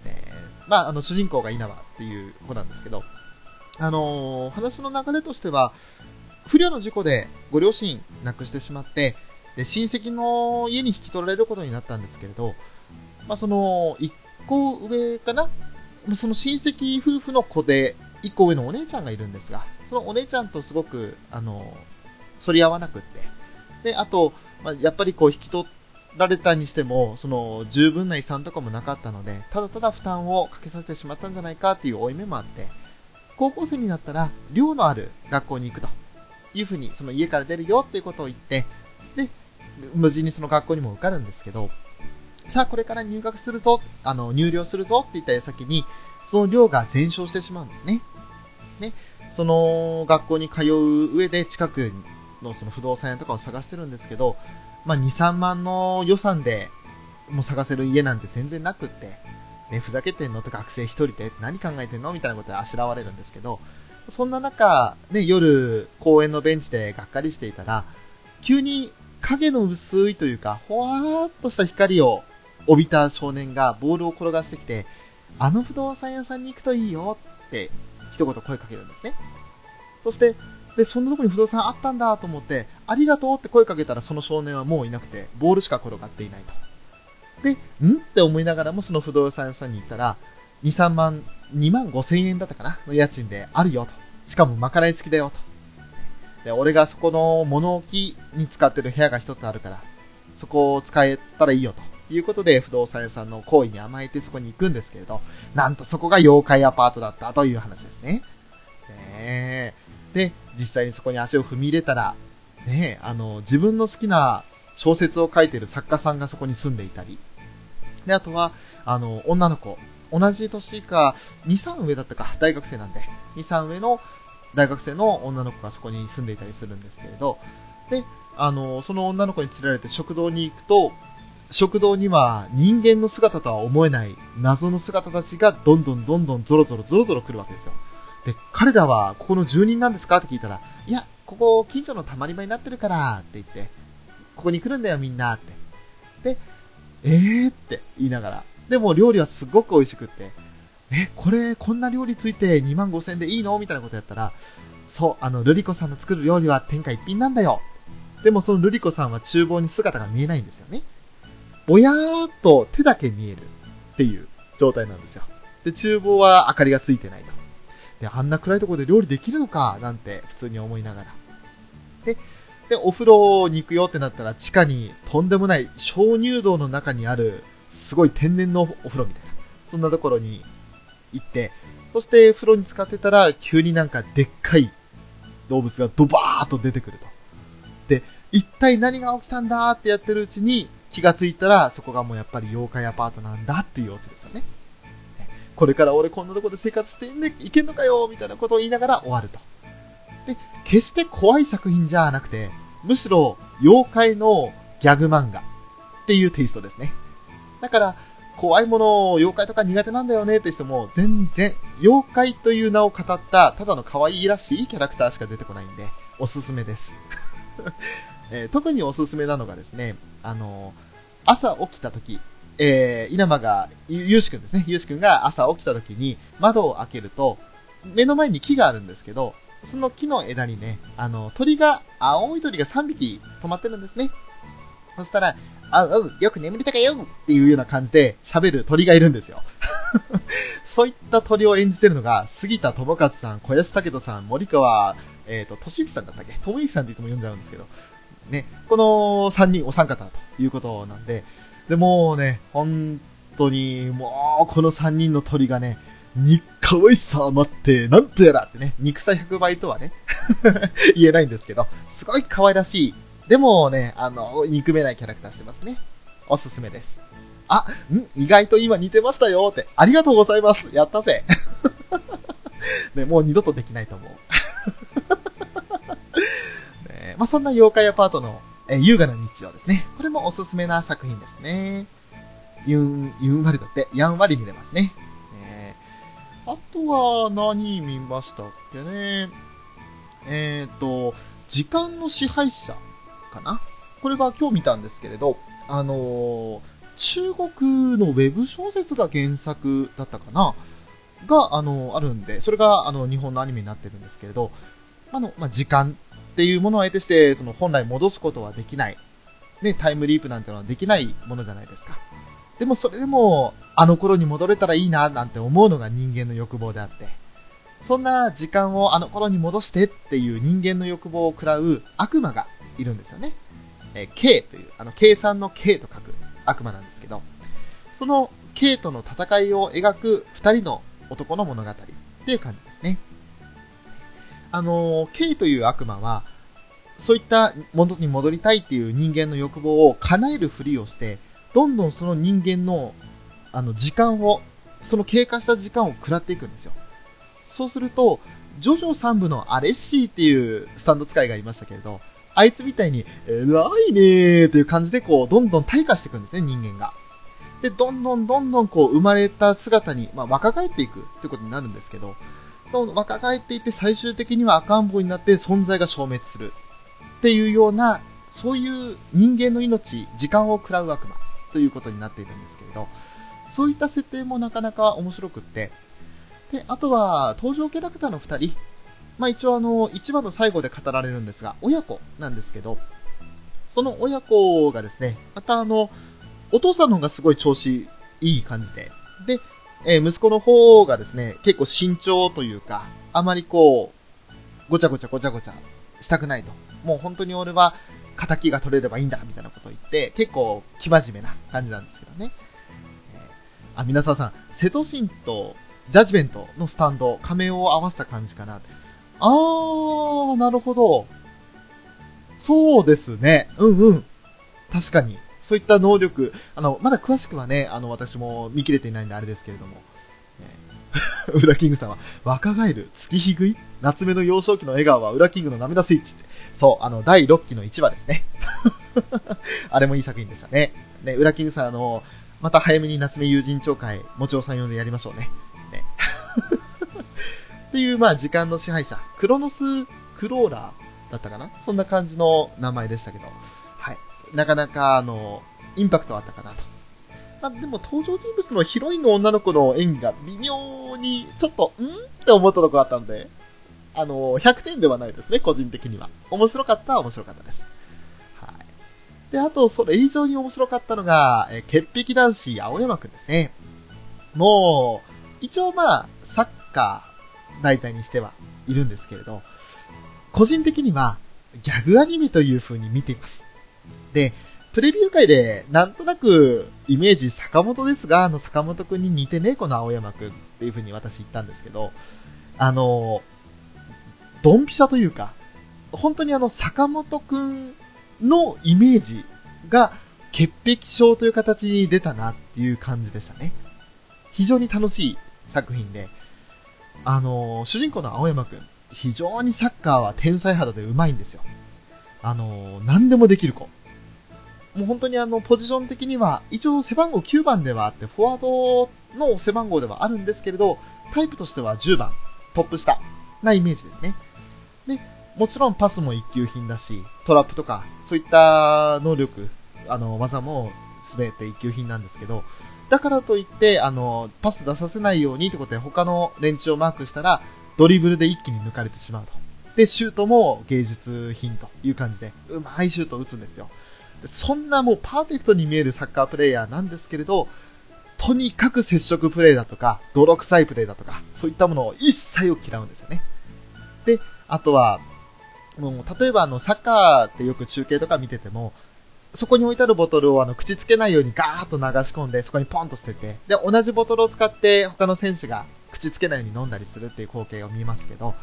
ね、まあ、あの、主人公が稲葉っていう子なんですけど、あのー話の流れとしては、不慮の事故でご両親亡くしてしまって、で、親戚の家に引き取られることになったんですけれど、まあ、その、一個上かな？その親戚夫婦の子で、一個上のお姉ちゃんがいるんですが、そのお姉ちゃんとすごく、あの、反り合わなくって。で、あと、まあ、やっぱりこう引き取られたにしても、その、十分な遺産とかもなかったので、ただただ負担をかけさせてしまったんじゃないかっていう負い目もあって、高校生になったら、寮のある学校に行くというふうに、その家から出るよっていうことを言って、無事にその学校にも受かるんですけど、さあこれから入学するぞ、あの、入寮するぞって言った矢先に、その寮が全焼してしまうんですね。ね、その学校に通う上で近くのその不動産屋とかを探してるんですけど、まあ2、3万の予算でもう探せる家なんて全然なくって、ね、ふざけてんのと学生一人で何考えてんのみたいなことであしらわれるんですけど、そんな中、ね、夜公園のベンチでがっかりしていたら、急に影の薄いというか、ほわーっとした光を帯びた少年がボールを転がしてきて、あの不動産屋さんに行くといいよって一言声かけるんですね。そして、で、そんなとこに不動産あったんだと思って、ありがとうって声かけたらその少年はもういなくて、ボールしか転がっていないと。で、んって思いながらもその不動産屋さんに行ったら、2、3万、2万5千円だったかなの家賃であるよと。しかもまかない付きだよと。で、俺がそこの物置に使ってる部屋が一つあるから、そこを使えたらいいよと。いうことで、不動産屋さんの行為に甘えてそこに行くんですけれど、なんとそこが妖怪アパートだったという話ですね。ねで、実際にそこに足を踏み入れたら、ねあの、自分の好きな小説を書いてる作家さんがそこに住んでいたり、で、あとは、あの、女の子、同じ年か、2、3上だったか、大学生なんで、2、3上の大学生の女の子がそこに住んでいたりするんですけれど、で、あの、その女の子に連れられて食堂に行くと、食堂には人間の姿とは思えない謎の姿たちがどんどんどんどんゾロゾロゾロゾロ来るわけですよ。で、彼らはここの住人なんですか？って聞いたら、いや、ここ近所のたまり場になってるからって言って、ここに来るんだよみんなって。で、えーって言いながら。でも料理はすごく美味しくって、え、これこんな料理ついて2万5千円でいいの？みたいなことやったら、そう、あの、ルリコさんの作る料理は天下一品なんだよ。でもそのルリコさんは厨房に姿が見えないんですよね。ぼやーっと手だけ見えるっていう状態なんですよ。で、厨房は明かりがついてないと。で、あんな暗いところで料理できるのか？なんて普通に思いながら。で、で、お風呂に行くよってなったら地下にとんでもない鍾乳洞の中にあるすごい天然のお風呂みたいな。そんなところに行って、そして風呂に使ってたら急になんかでっかい動物がドバーッと出てくると。で、一体何が起きたんだーってやってるうちに気がついたらそこがもうやっぱり妖怪アパートなんだっていう様子ですよね。これから俺こんなとこで生活していけんのかよみたいなことを言いながら終わると。で、決して怖い作品じゃなくて、むしろ妖怪のギャグ漫画っていうテイストですね。だから、怖いもの、妖怪とか苦手なんだよねって人も、全然、妖怪という名を語った、ただの可愛いらしいキャラクターしか出てこないんで、おすすめです。えー、特におすすめなのがですね、あのー、朝起きた時、えー、稲葉が、ゆゆうしくんですね、ゆうしくんが朝起きた時に窓を開けると、目の前に木があるんですけど、その木の枝にね、あの、鳥が、青い鳥が3匹止まってるんですね。そしたら、あ、う、あうよく眠りたかよっていうような感じで喋る鳥がいるんですよ。そういった鳥を演じてるのが、杉田智勝さん、小安武人さん、森川、えっ、ー、と、敏之さんだったっけ？智之さんっていつも読んじゃうんですけど、ね、この3人お三方ということなんで、で、もうね、本当に、もう、この3人の鳥がね、に、可愛さ余って、なんとやらってね、肉さ100倍とはね 言えないんですけど、すごい可愛らしい。でもね、あの、憎めないキャラクターしてますね。おすすめです。あ、ん？意外と今似てましたよって。ありがとうございます。やったぜ。ね、もう二度とできないと思う。ね、まあ、そんな妖怪アパートの、え優雅な日常ですね。これもおすすめな作品ですね。ゆん、ゆんわりだって、やんわり見れますね。あとは何見ましたっけね。えっ、ー、と、時間の支配者かな？これは今日見たんですけれど、あのー、中国のウェブ小説が原作だったかな？が、あのー、あるんで、それが、あの、日本のアニメになってるんですけれど、あの、まあ、時間っていうものを得てして、その本来戻すことはできない。ね、タイムリープなんてのはできないものじゃないですか。でもそれでも、あの頃に戻れたらいいな、なんて思うのが人間の欲望であって、そんな時間をあの頃に戻してっていう人間の欲望を食らう悪魔がいるんですよね。えー、K という、あの、計算の K と書く悪魔なんですけど、その K との戦いを描く二人の男の物語っていう感じですね。あのー、K という悪魔は、そういったものに戻りたいっていう人間の欲望を叶えるふりをして、どんどんその人間の、あの、時間を、その経過した時間を食らっていくんですよ。そうすると、ジョジョ3部のアレッシーっていうスタンド使いがいましたけれど、あいつみたいに、偉いねーという感じで、こう、どんどん退化していくんですね、人間が。で、どんどんどんどんこう、生まれた姿に、まあ、若返っていくってことになるんですけど、どんどん若返っていって最終的には赤ん坊になって存在が消滅するっていうような、そういう人間の命、時間を食らう悪魔。ということになっているんですけれど、そういった設定もなかなか面白くって、で、あとは登場キャラクターの2人、まあ一応あの、1話の最後で語られるんですが、親子なんですけど、その親子がですね、またあの、お父さんの方がすごい調子いい感じで。で、えー息子の方がですね、結構慎重というか、あまりこう、ごちゃごちゃごちゃごちゃしたくないと。もう本当に俺は、仇が取れればいいんだ、みたいなことを言って、結構、生真面目な感じなんですけどね。えーあ、皆沢さん、瀬戸神とジャッジメントのスタンド、仮面を合わせた感じかな。あー、なるほど。そうですね。うんうん。確かに。そういった能力、あの、まだ詳しくはね、あの、私も見切れていないんであれですけれども。えー ウラキングさんは、若返る、月日食い？夏目の幼少期の笑顔はウラキングの涙スイッチって。そう、あの、第6期の1話ですね。あれもいい作品でしたね。ね、ウラキングさん、あの、また早めに夏目友人町会、もちおさん呼んでやりましょうね。っていう、まあ、時間の支配者、クロノス・クローラーだったかな？そんな感じの名前でしたけど、はい。なかなか、あの、インパクトはあったかなと。まあ、でも登場人物のヒロインの女の子の演技が微妙に、ちょっと、んって思ったとこあったので、あの、100点ではないですね、個人的には。面白かったは面白かったです。はい。で、あと、それ以上に面白かったのが、え潔癖男子、青山くんですね。もう、一応まあ、サッカー題材にしてはいるんですけれど、個人的には、ギャグアニメという風に見ています。で、プレビュー会で、なんとなく、イメージ坂本ですが、あの坂本くんに似てね、この青山くんっていう風に私言ったんですけど、あの、ドンピシャというか、本当にあの坂本くんのイメージが、潔癖症という形に出たなっていう感じでしたね。非常に楽しい作品で、あの、主人公の青山くん、非常にサッカーは天才肌で上手いんですよ。あの、何でもできる子。もう本当にあの、ポジション的には、一応背番号9番ではあって、フォワードの背番号ではあるんですけれど、タイプとしては10番、トップ下なイメージですね。で、もちろんパスも一級品だし、トラップとか、そういった能力、あの、技も全て一級品なんですけど、だからといって、あの、パス出させないようにってことで他の連中をマークしたら、ドリブルで一気に抜かれてしまうと。で、シュートも芸術品という感じで、うまいシュートを打つんですよ。そんなもうパーフェクトに見えるサッカープレイヤーなんですけれど、とにかく接触プレイだとか、泥臭いプレイだとか、そういったものを一切を嫌うんですよね。で、あとは、もう例えばあの、サッカーってよく中継とか見てても、そこに置いてあるボトルをあの、口つけないようにガーッと流し込んで、そこにポンと捨てて、で、同じボトルを使って他の選手が口つけないように飲んだりするっていう光景を見ますけど、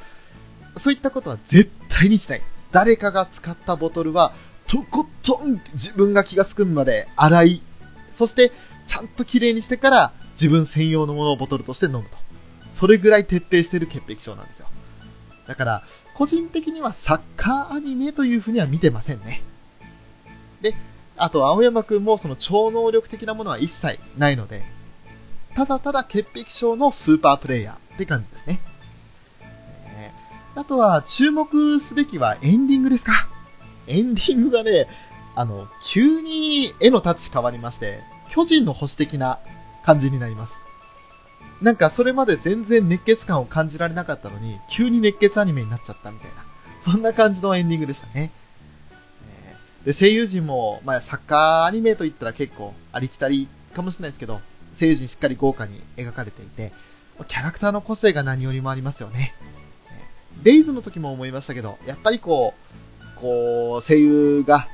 そういったことは絶対にしない。誰かが使ったボトルは、とことん自分が気がつくまで洗い、そしてちゃんと綺麗にしてから自分専用のものをボトルとして飲むと。それぐらい徹底してる潔癖症なんですよ。だから、個人的にはサッカーアニメというふうには見てませんね。で、あと青山くんもその超能力的なものは一切ないので、ただただ潔癖症のスーパープレイヤーって感じですね。えーあとは注目すべきはエンディングですか。エンディングがね、あの、急に絵のタッチ変わりまして、巨人の星的な感じになります。なんかそれまで全然熱血感を感じられなかったのに、急に熱血アニメになっちゃったみたいな。そんな感じのエンディングでしたね。で、声優陣も、まあ、サッカーアニメと言ったら結構ありきたりかもしれないですけど、声優陣しっかり豪華に描かれていて、キャラクターの個性が何よりもありますよね。デイズの時も思いましたけど、やっぱりこう、こう、声優が、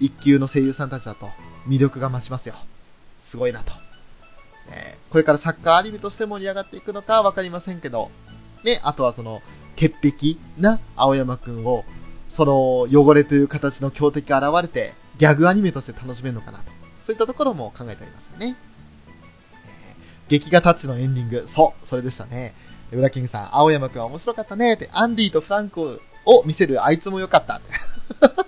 一級の声優さんたちだと、魅力が増しますよ。すごいなと。えこれからサッカーアニメとして盛り上がっていくのかわかりませんけど、ね、あとはその、潔癖な青山くんを、その、汚れという形の強敵が現れて、ギャグアニメとして楽しめるのかなと。そういったところも考えてありますよね。えー劇画タッチのエンディング。そう、それでしたね。ウラキングさん、青山くんは面白かったねって、アンディとフランクを見せるあいつも良かったって。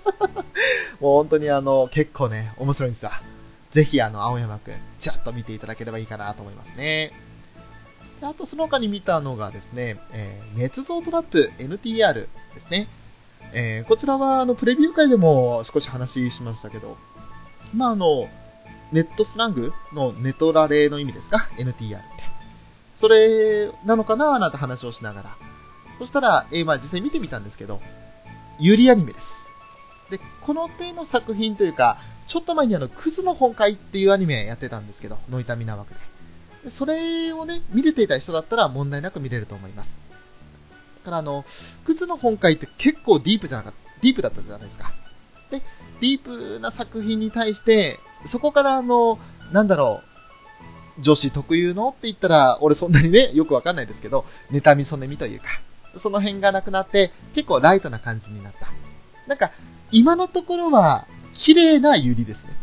もう本当にあの、結構ね、面白いんですよ。ぜひあの、青山くん、ちらっと見ていただければいいかなと思いますね。であとその他に見たのがですね、えー、捏造トラップ NTR ですね。えーこちらはあの、プレビュー会でも少し話しましたけど、まああの、ネットスラングのネトラレの意味ですか ?NTR って。それなのかななんて話をしながら。そしたら、えーまあ実際見てみたんですけど、ユリアニメです。で、この手の作品というか、ちょっと前にあの、クズの本会っていうアニメやってたんですけど、ノイタミナ枠で。でそれをね、見れていた人だったら問題なく見れると思います。からあの、クズの本会って結構ディープじゃなかった、ディープだったじゃないですか。で、ディープな作品に対して、そこからあの、なんだろう、女子特有のって言ったら、俺そんなにね、よくわかんないですけど、妬みそねみというか、その辺がなくなって、結構ライトな感じになった。なんか、今のところは、綺麗なユリですね。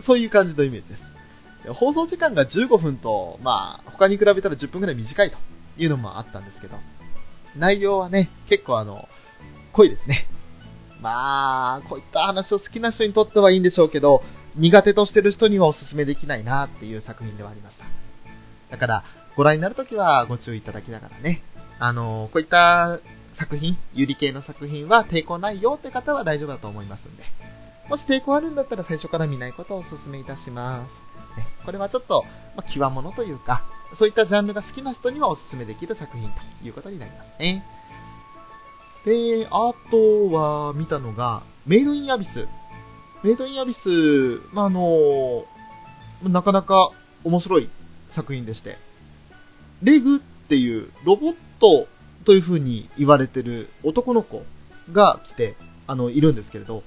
そういう感じのイメージです。放送時間が15分と、まあ、他に比べたら10分くらい短いというのもあったんですけど、内容はね、結構あの、濃いですね。まあ、こういった話を好きな人にとってはいいんでしょうけど、苦手としてる人にはお勧めできないなっていう作品ではありました。だから、ご覧になるときはご注意いただきながらね、あの、こういった作品、ゆり系の作品は抵抗ないよって方は大丈夫だと思いますんで、もし抵抗あるんだったら最初から見ないことをお勧めいたします。ね、これはちょっと、まあ、極物というか、そういったジャンルが好きな人にはお勧めできる作品ということになりますね。で、あとは見たのが、メイドインアビス。メイドインアビス、まあ、あの、なかなか面白い作品でして、レグっていうロボットという風に言われてる男の子が来て、あの、いるんですけれど、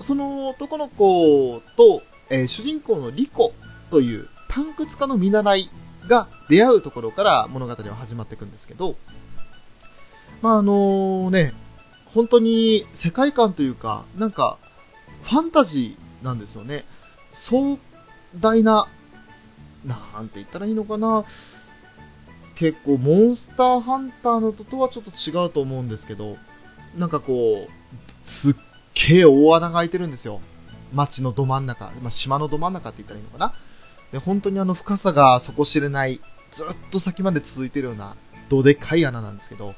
その男の子と、えー主人公のリコという探掘家の見習いが出会うところから物語は始まっていくんですけど、まああのね、本当に世界観というか、なんか、ファンタジーなんですよね。壮大な、なんて言ったらいいのかな。結構、モンスターハンターのととはちょっと違うと思うんですけど、なんかこう、すっげえ大穴が開いてるんですよ。街のど真ん中、まあ、島のど真ん中って言ったらいいのかな。で、本当にあの深さが底知れない、ずっと先まで続いてるような、どでかい穴なんですけど、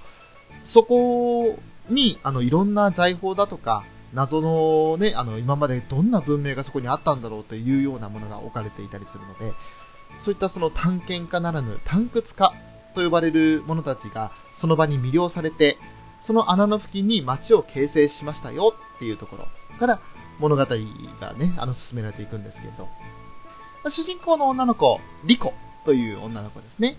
そこに、あの、いろんな財宝だとか、謎のね、あの、今までどんな文明がそこにあったんだろうというようなものが置かれていたりするので、そういったその探検家ならぬ探掘家と呼ばれる者たちが、その場に魅了されて、その穴の付近に街を形成しましたよっていうところから物語がね、あの、進められていくんですけれど、主人公の女の子、リコという女の子ですね。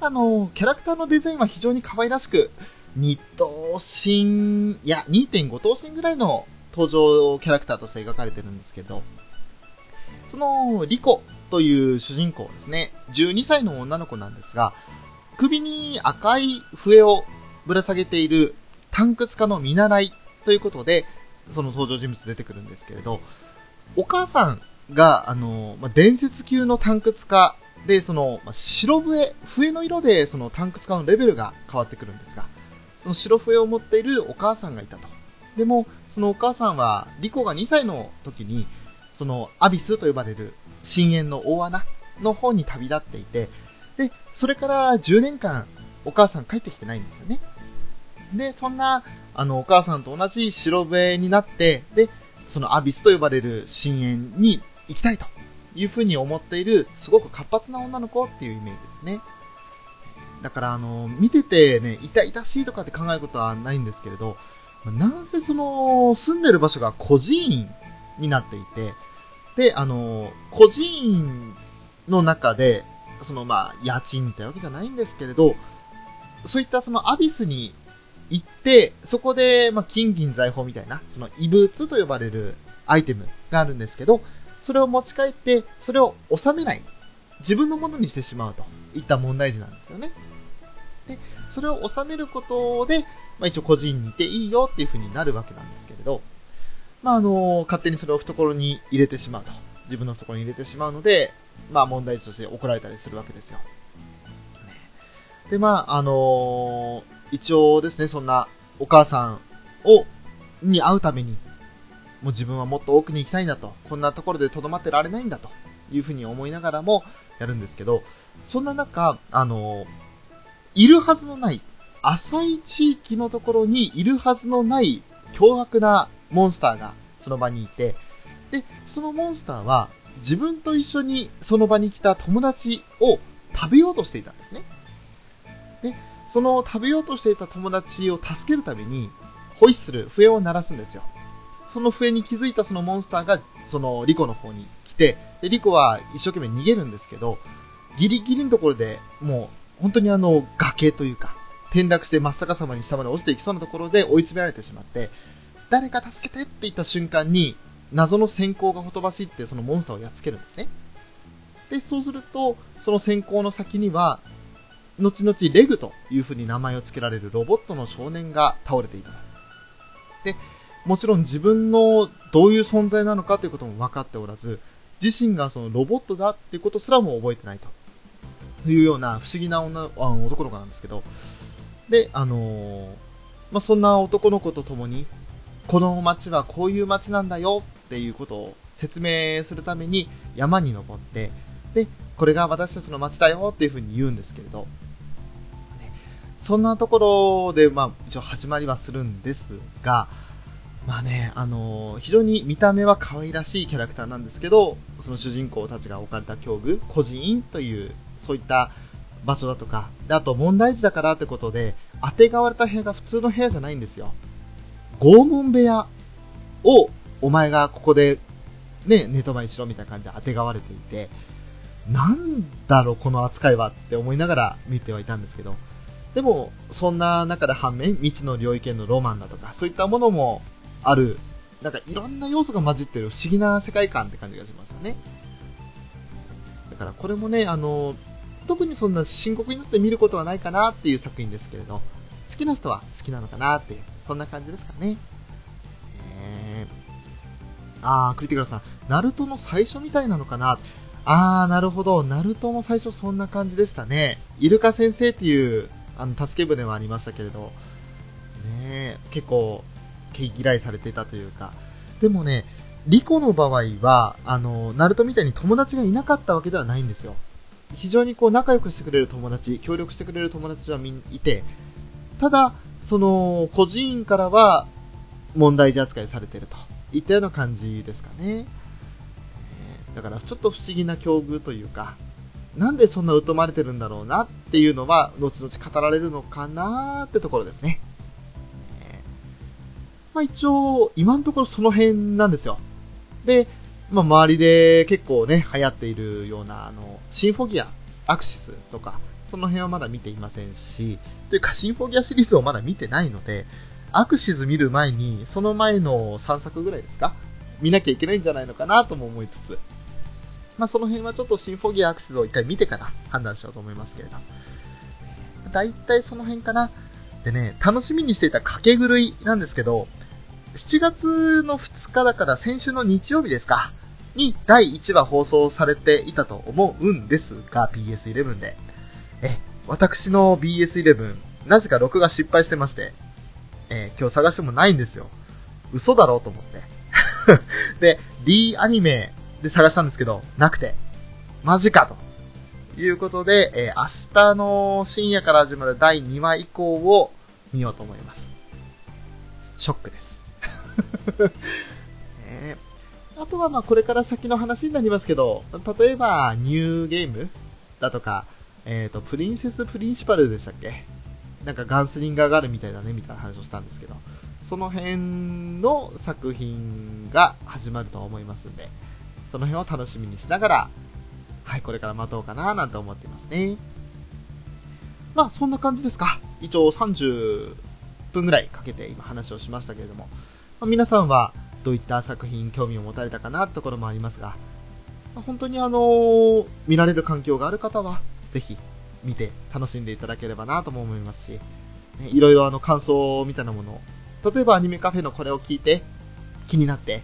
あの、キャラクターのデザインは非常に可愛らしく、2等身、いや、2.5等身ぐらいの登場キャラクターとして描かれてるんですけど、その、リコという主人公ですね、12歳の女の子なんですが、首に赤い笛をぶら下げている探掘家の見習いということで、その登場人物出てくるんですけれど、お母さんが、あの、まあ、伝説級の探掘家で、その、まあ、白笛、笛の色でその探掘家のレベルが変わってくるんですが、その白笛を持っているお母さんがいたと。でも、そのお母さんは、リコが2歳の時に、そのアビスと呼ばれる深淵の大穴の方に旅立っていて、で、それから10年間、お母さん帰ってきてないんですよね。で、そんな、あの、お母さんと同じ白笛になって、で、そのアビスと呼ばれる深淵に行きたいというふうに思っている、すごく活発な女の子っていうイメージですね。だから、あの、見ててね、痛々しいとかって考えることはないんですけれど、なんせその、住んでる場所が孤児院になっていて、で、あの、孤児院の中で、そのまあ、家賃ってわけじゃないんですけれど、そういったそのアビスに行って、そこで、まあ、金銀財宝みたいな、その異物と呼ばれるアイテムがあるんですけど、それを持ち帰って、それを収めない。自分のものにしてしまうといった問題児なんですよね。で、それを収めることで、まあ、一応個人にいていいよっていう風になるわけなんですけれど、まあ、あの、勝手にそれを懐に入れてしまうと。自分の懐に入れてしまうので、まあ、問題児として怒られたりするわけですよ。で、まあ、あの一応ですね、そんなお母さんを、に会うために、もう自分はもっと奥に行きたいんだと、こんなところで留まってられないんだというふうに思いながらもやるんですけど、そんな中、あのいるはずのない、浅い地域のところにいるはずのない凶悪なモンスターがその場にいて、で、そのモンスターは自分と一緒にその場に来た友達を食べようとしていたんですね。で、その食べようとしていた友達を助けるために、ホイッスル、笛を鳴らすんですよ。その笛に気づいたそのモンスターが、そのリコの方に来て、で、リコは一生懸命逃げるんですけど、ギリギリのところでもう、本当にあの、崖というか、転落して真っ逆さまに下まで落ちていきそうなところで追い詰められてしまって、誰か助けてって言った瞬間に、謎の閃光がほとばしってそのモンスターをやっつけるんですね。で、そうすると、その閃光の先には、後々レグという風に名前を付けられるロボットの少年が倒れていたと。で、もちろん自分のどういう存在なのかということも分かっておらず、自身がそのロボットだっていうことすらも覚えてないと。いうような不思議な女あ男の子なんですけど、で、あのーまあ、そんな男の子と共に、この街はこういう街なんだよっていうことを説明するために山に登って、で、これが私たちの街だよっていうふうに言うんですけれど、そんなところで、まあ、一応始まりはするんですが、まあね、あのー非常に見た目は可愛らしいキャラクターなんですけど、その主人公たちが置かれた境遇、孤児院という、そういった場所だとか、であと問題児だからってことで、当てがわれた部屋が普通の部屋じゃないんですよ。拷問部屋を、お前がここで、ね、寝泊まりしろみたいな感じで当てがわれていて、なんだろう、この扱いはって思いながら見てはいたんですけど、でも、そんな中で反面、未知の領域へのロマンだとか、そういったものもある、なんかいろんな要素が混じってる不思議な世界観って感じがしますよね。だからこれもね、あの、特にそんな深刻になって見ることはないかなっていう作品ですけれど、好きな人は好きなのかなっていう、そんな感じですかね。えー、あー、クリティカルさん、ナルトの最初みたいなのかなあー、なるほど。ナルトも最初そんな感じでしたね。イルカ先生っていう、あの、助け舟はありましたけれど、ねえ結構、毛嫌いされてたというか。でもね、リコの場合は、あの、ナルトみたいに友達がいなかったわけではないんですよ。非常にこう仲良くしてくれる友達、協力してくれる友達はみいて、ただ、その、個人からは問題児扱いされてるといったような感じですかね。だからちょっと不思議な境遇というか、なんでそんな疎まれてるんだろうなっていうのは、後々語られるのかなーってところですね。まあ一応、今のところその辺なんですよ。で、まあ周りで結構ね、流行っているような、あの、シンフォギア、アクシスとか、その辺はまだ見ていませんし、というかシンフォギアシリーズをまだ見てないので、アクシズ見る前に、その前の3作ぐらいですか見なきゃいけないんじゃないのかなとも思いつつ、まあその辺はちょっとシンフォギアアクシスを一回見てから判断しようと思いますけれど。だいたいその辺かな。でね、楽しみにしていた掛け狂いなんですけど、7月の2日だから先週の日曜日ですかに第1話放送されていたと思うんですが、BS11 で。え、私の BS11、なぜか録画失敗してまして、えー今日探してもないんですよ。嘘だろうと思って。で、D アニメで探したんですけど、なくて、マジかと。いうことで、えー明日の深夜から始まる第2話以降を見ようと思います。ショックです。ね あとはまあこれから先の話になりますけど、例えばニューゲームだとか、えっ、と、プリンセスプリンシパルでしたっけ？なんかガンスリンガーがあるみたいだねみたいな話をしたんですけど、その辺の作品が始まると思いますんで、その辺を楽しみにしながら、はい、これから待とうかななんて思っていますね。まあ、そんな感じですか。一応30分ぐらいかけて今話をしましたけれども、まあ皆さんはどういった作品興味を持たれたかなところもありますが、まあ本当にあのー見られる環境がある方は、ぜひ見て楽しんでいただければなとも思いますし、ね、いろいろあの感想みたいなものを、例えばアニメカフェのこれを聞いて、気になって、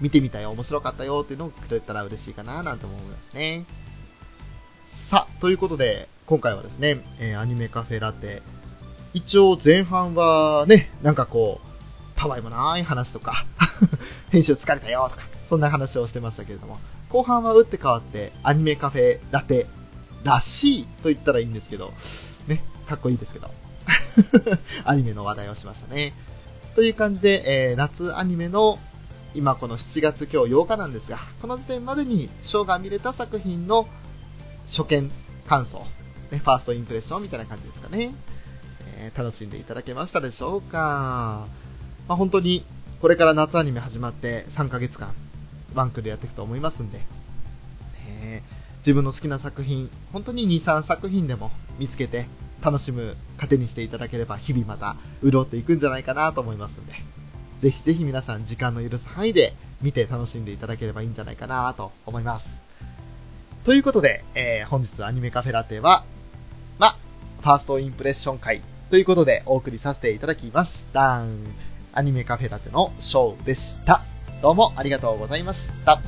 見てみたよ、面白かったよっていうのをくれたら嬉しいかななんて思いますね。さあ、ということで、今回はですね、えーアニメカフェラテ、一応前半はね、なんかこう、たわいもない話とか、編集疲れたよとか、そんな話をしてましたけれども、後半は打って変わって、アニメカフェラテらしいと言ったらいいんですけど、ね、かっこいいですけど、アニメの話題をしましたね。という感じで、えー夏アニメの今この7月今日8日なんですが、この時点までにショーが見れた作品の初見感想、ね、ファーストインプレッションみたいな感じですかね。えー楽しんでいただけましたでしょうか。まあ、本当にこれから夏アニメ始まって3ヶ月間、ワンクでやっていくと思いますんで、ね、自分の好きな作品、本当に2、3作品でも見つけて、楽しむ糧にしていただければ、日々また潤っていくんじゃないかなと思いますんで、ぜひぜひ皆さん時間の許す範囲で見て楽しんでいただければいいんじゃないかなと思います。ということで、えー、本日アニメカフェラテは、ま、ファーストインプレッション会ということでお送りさせていただきました。アニメカフェラテのショーでした。どうもありがとうございました。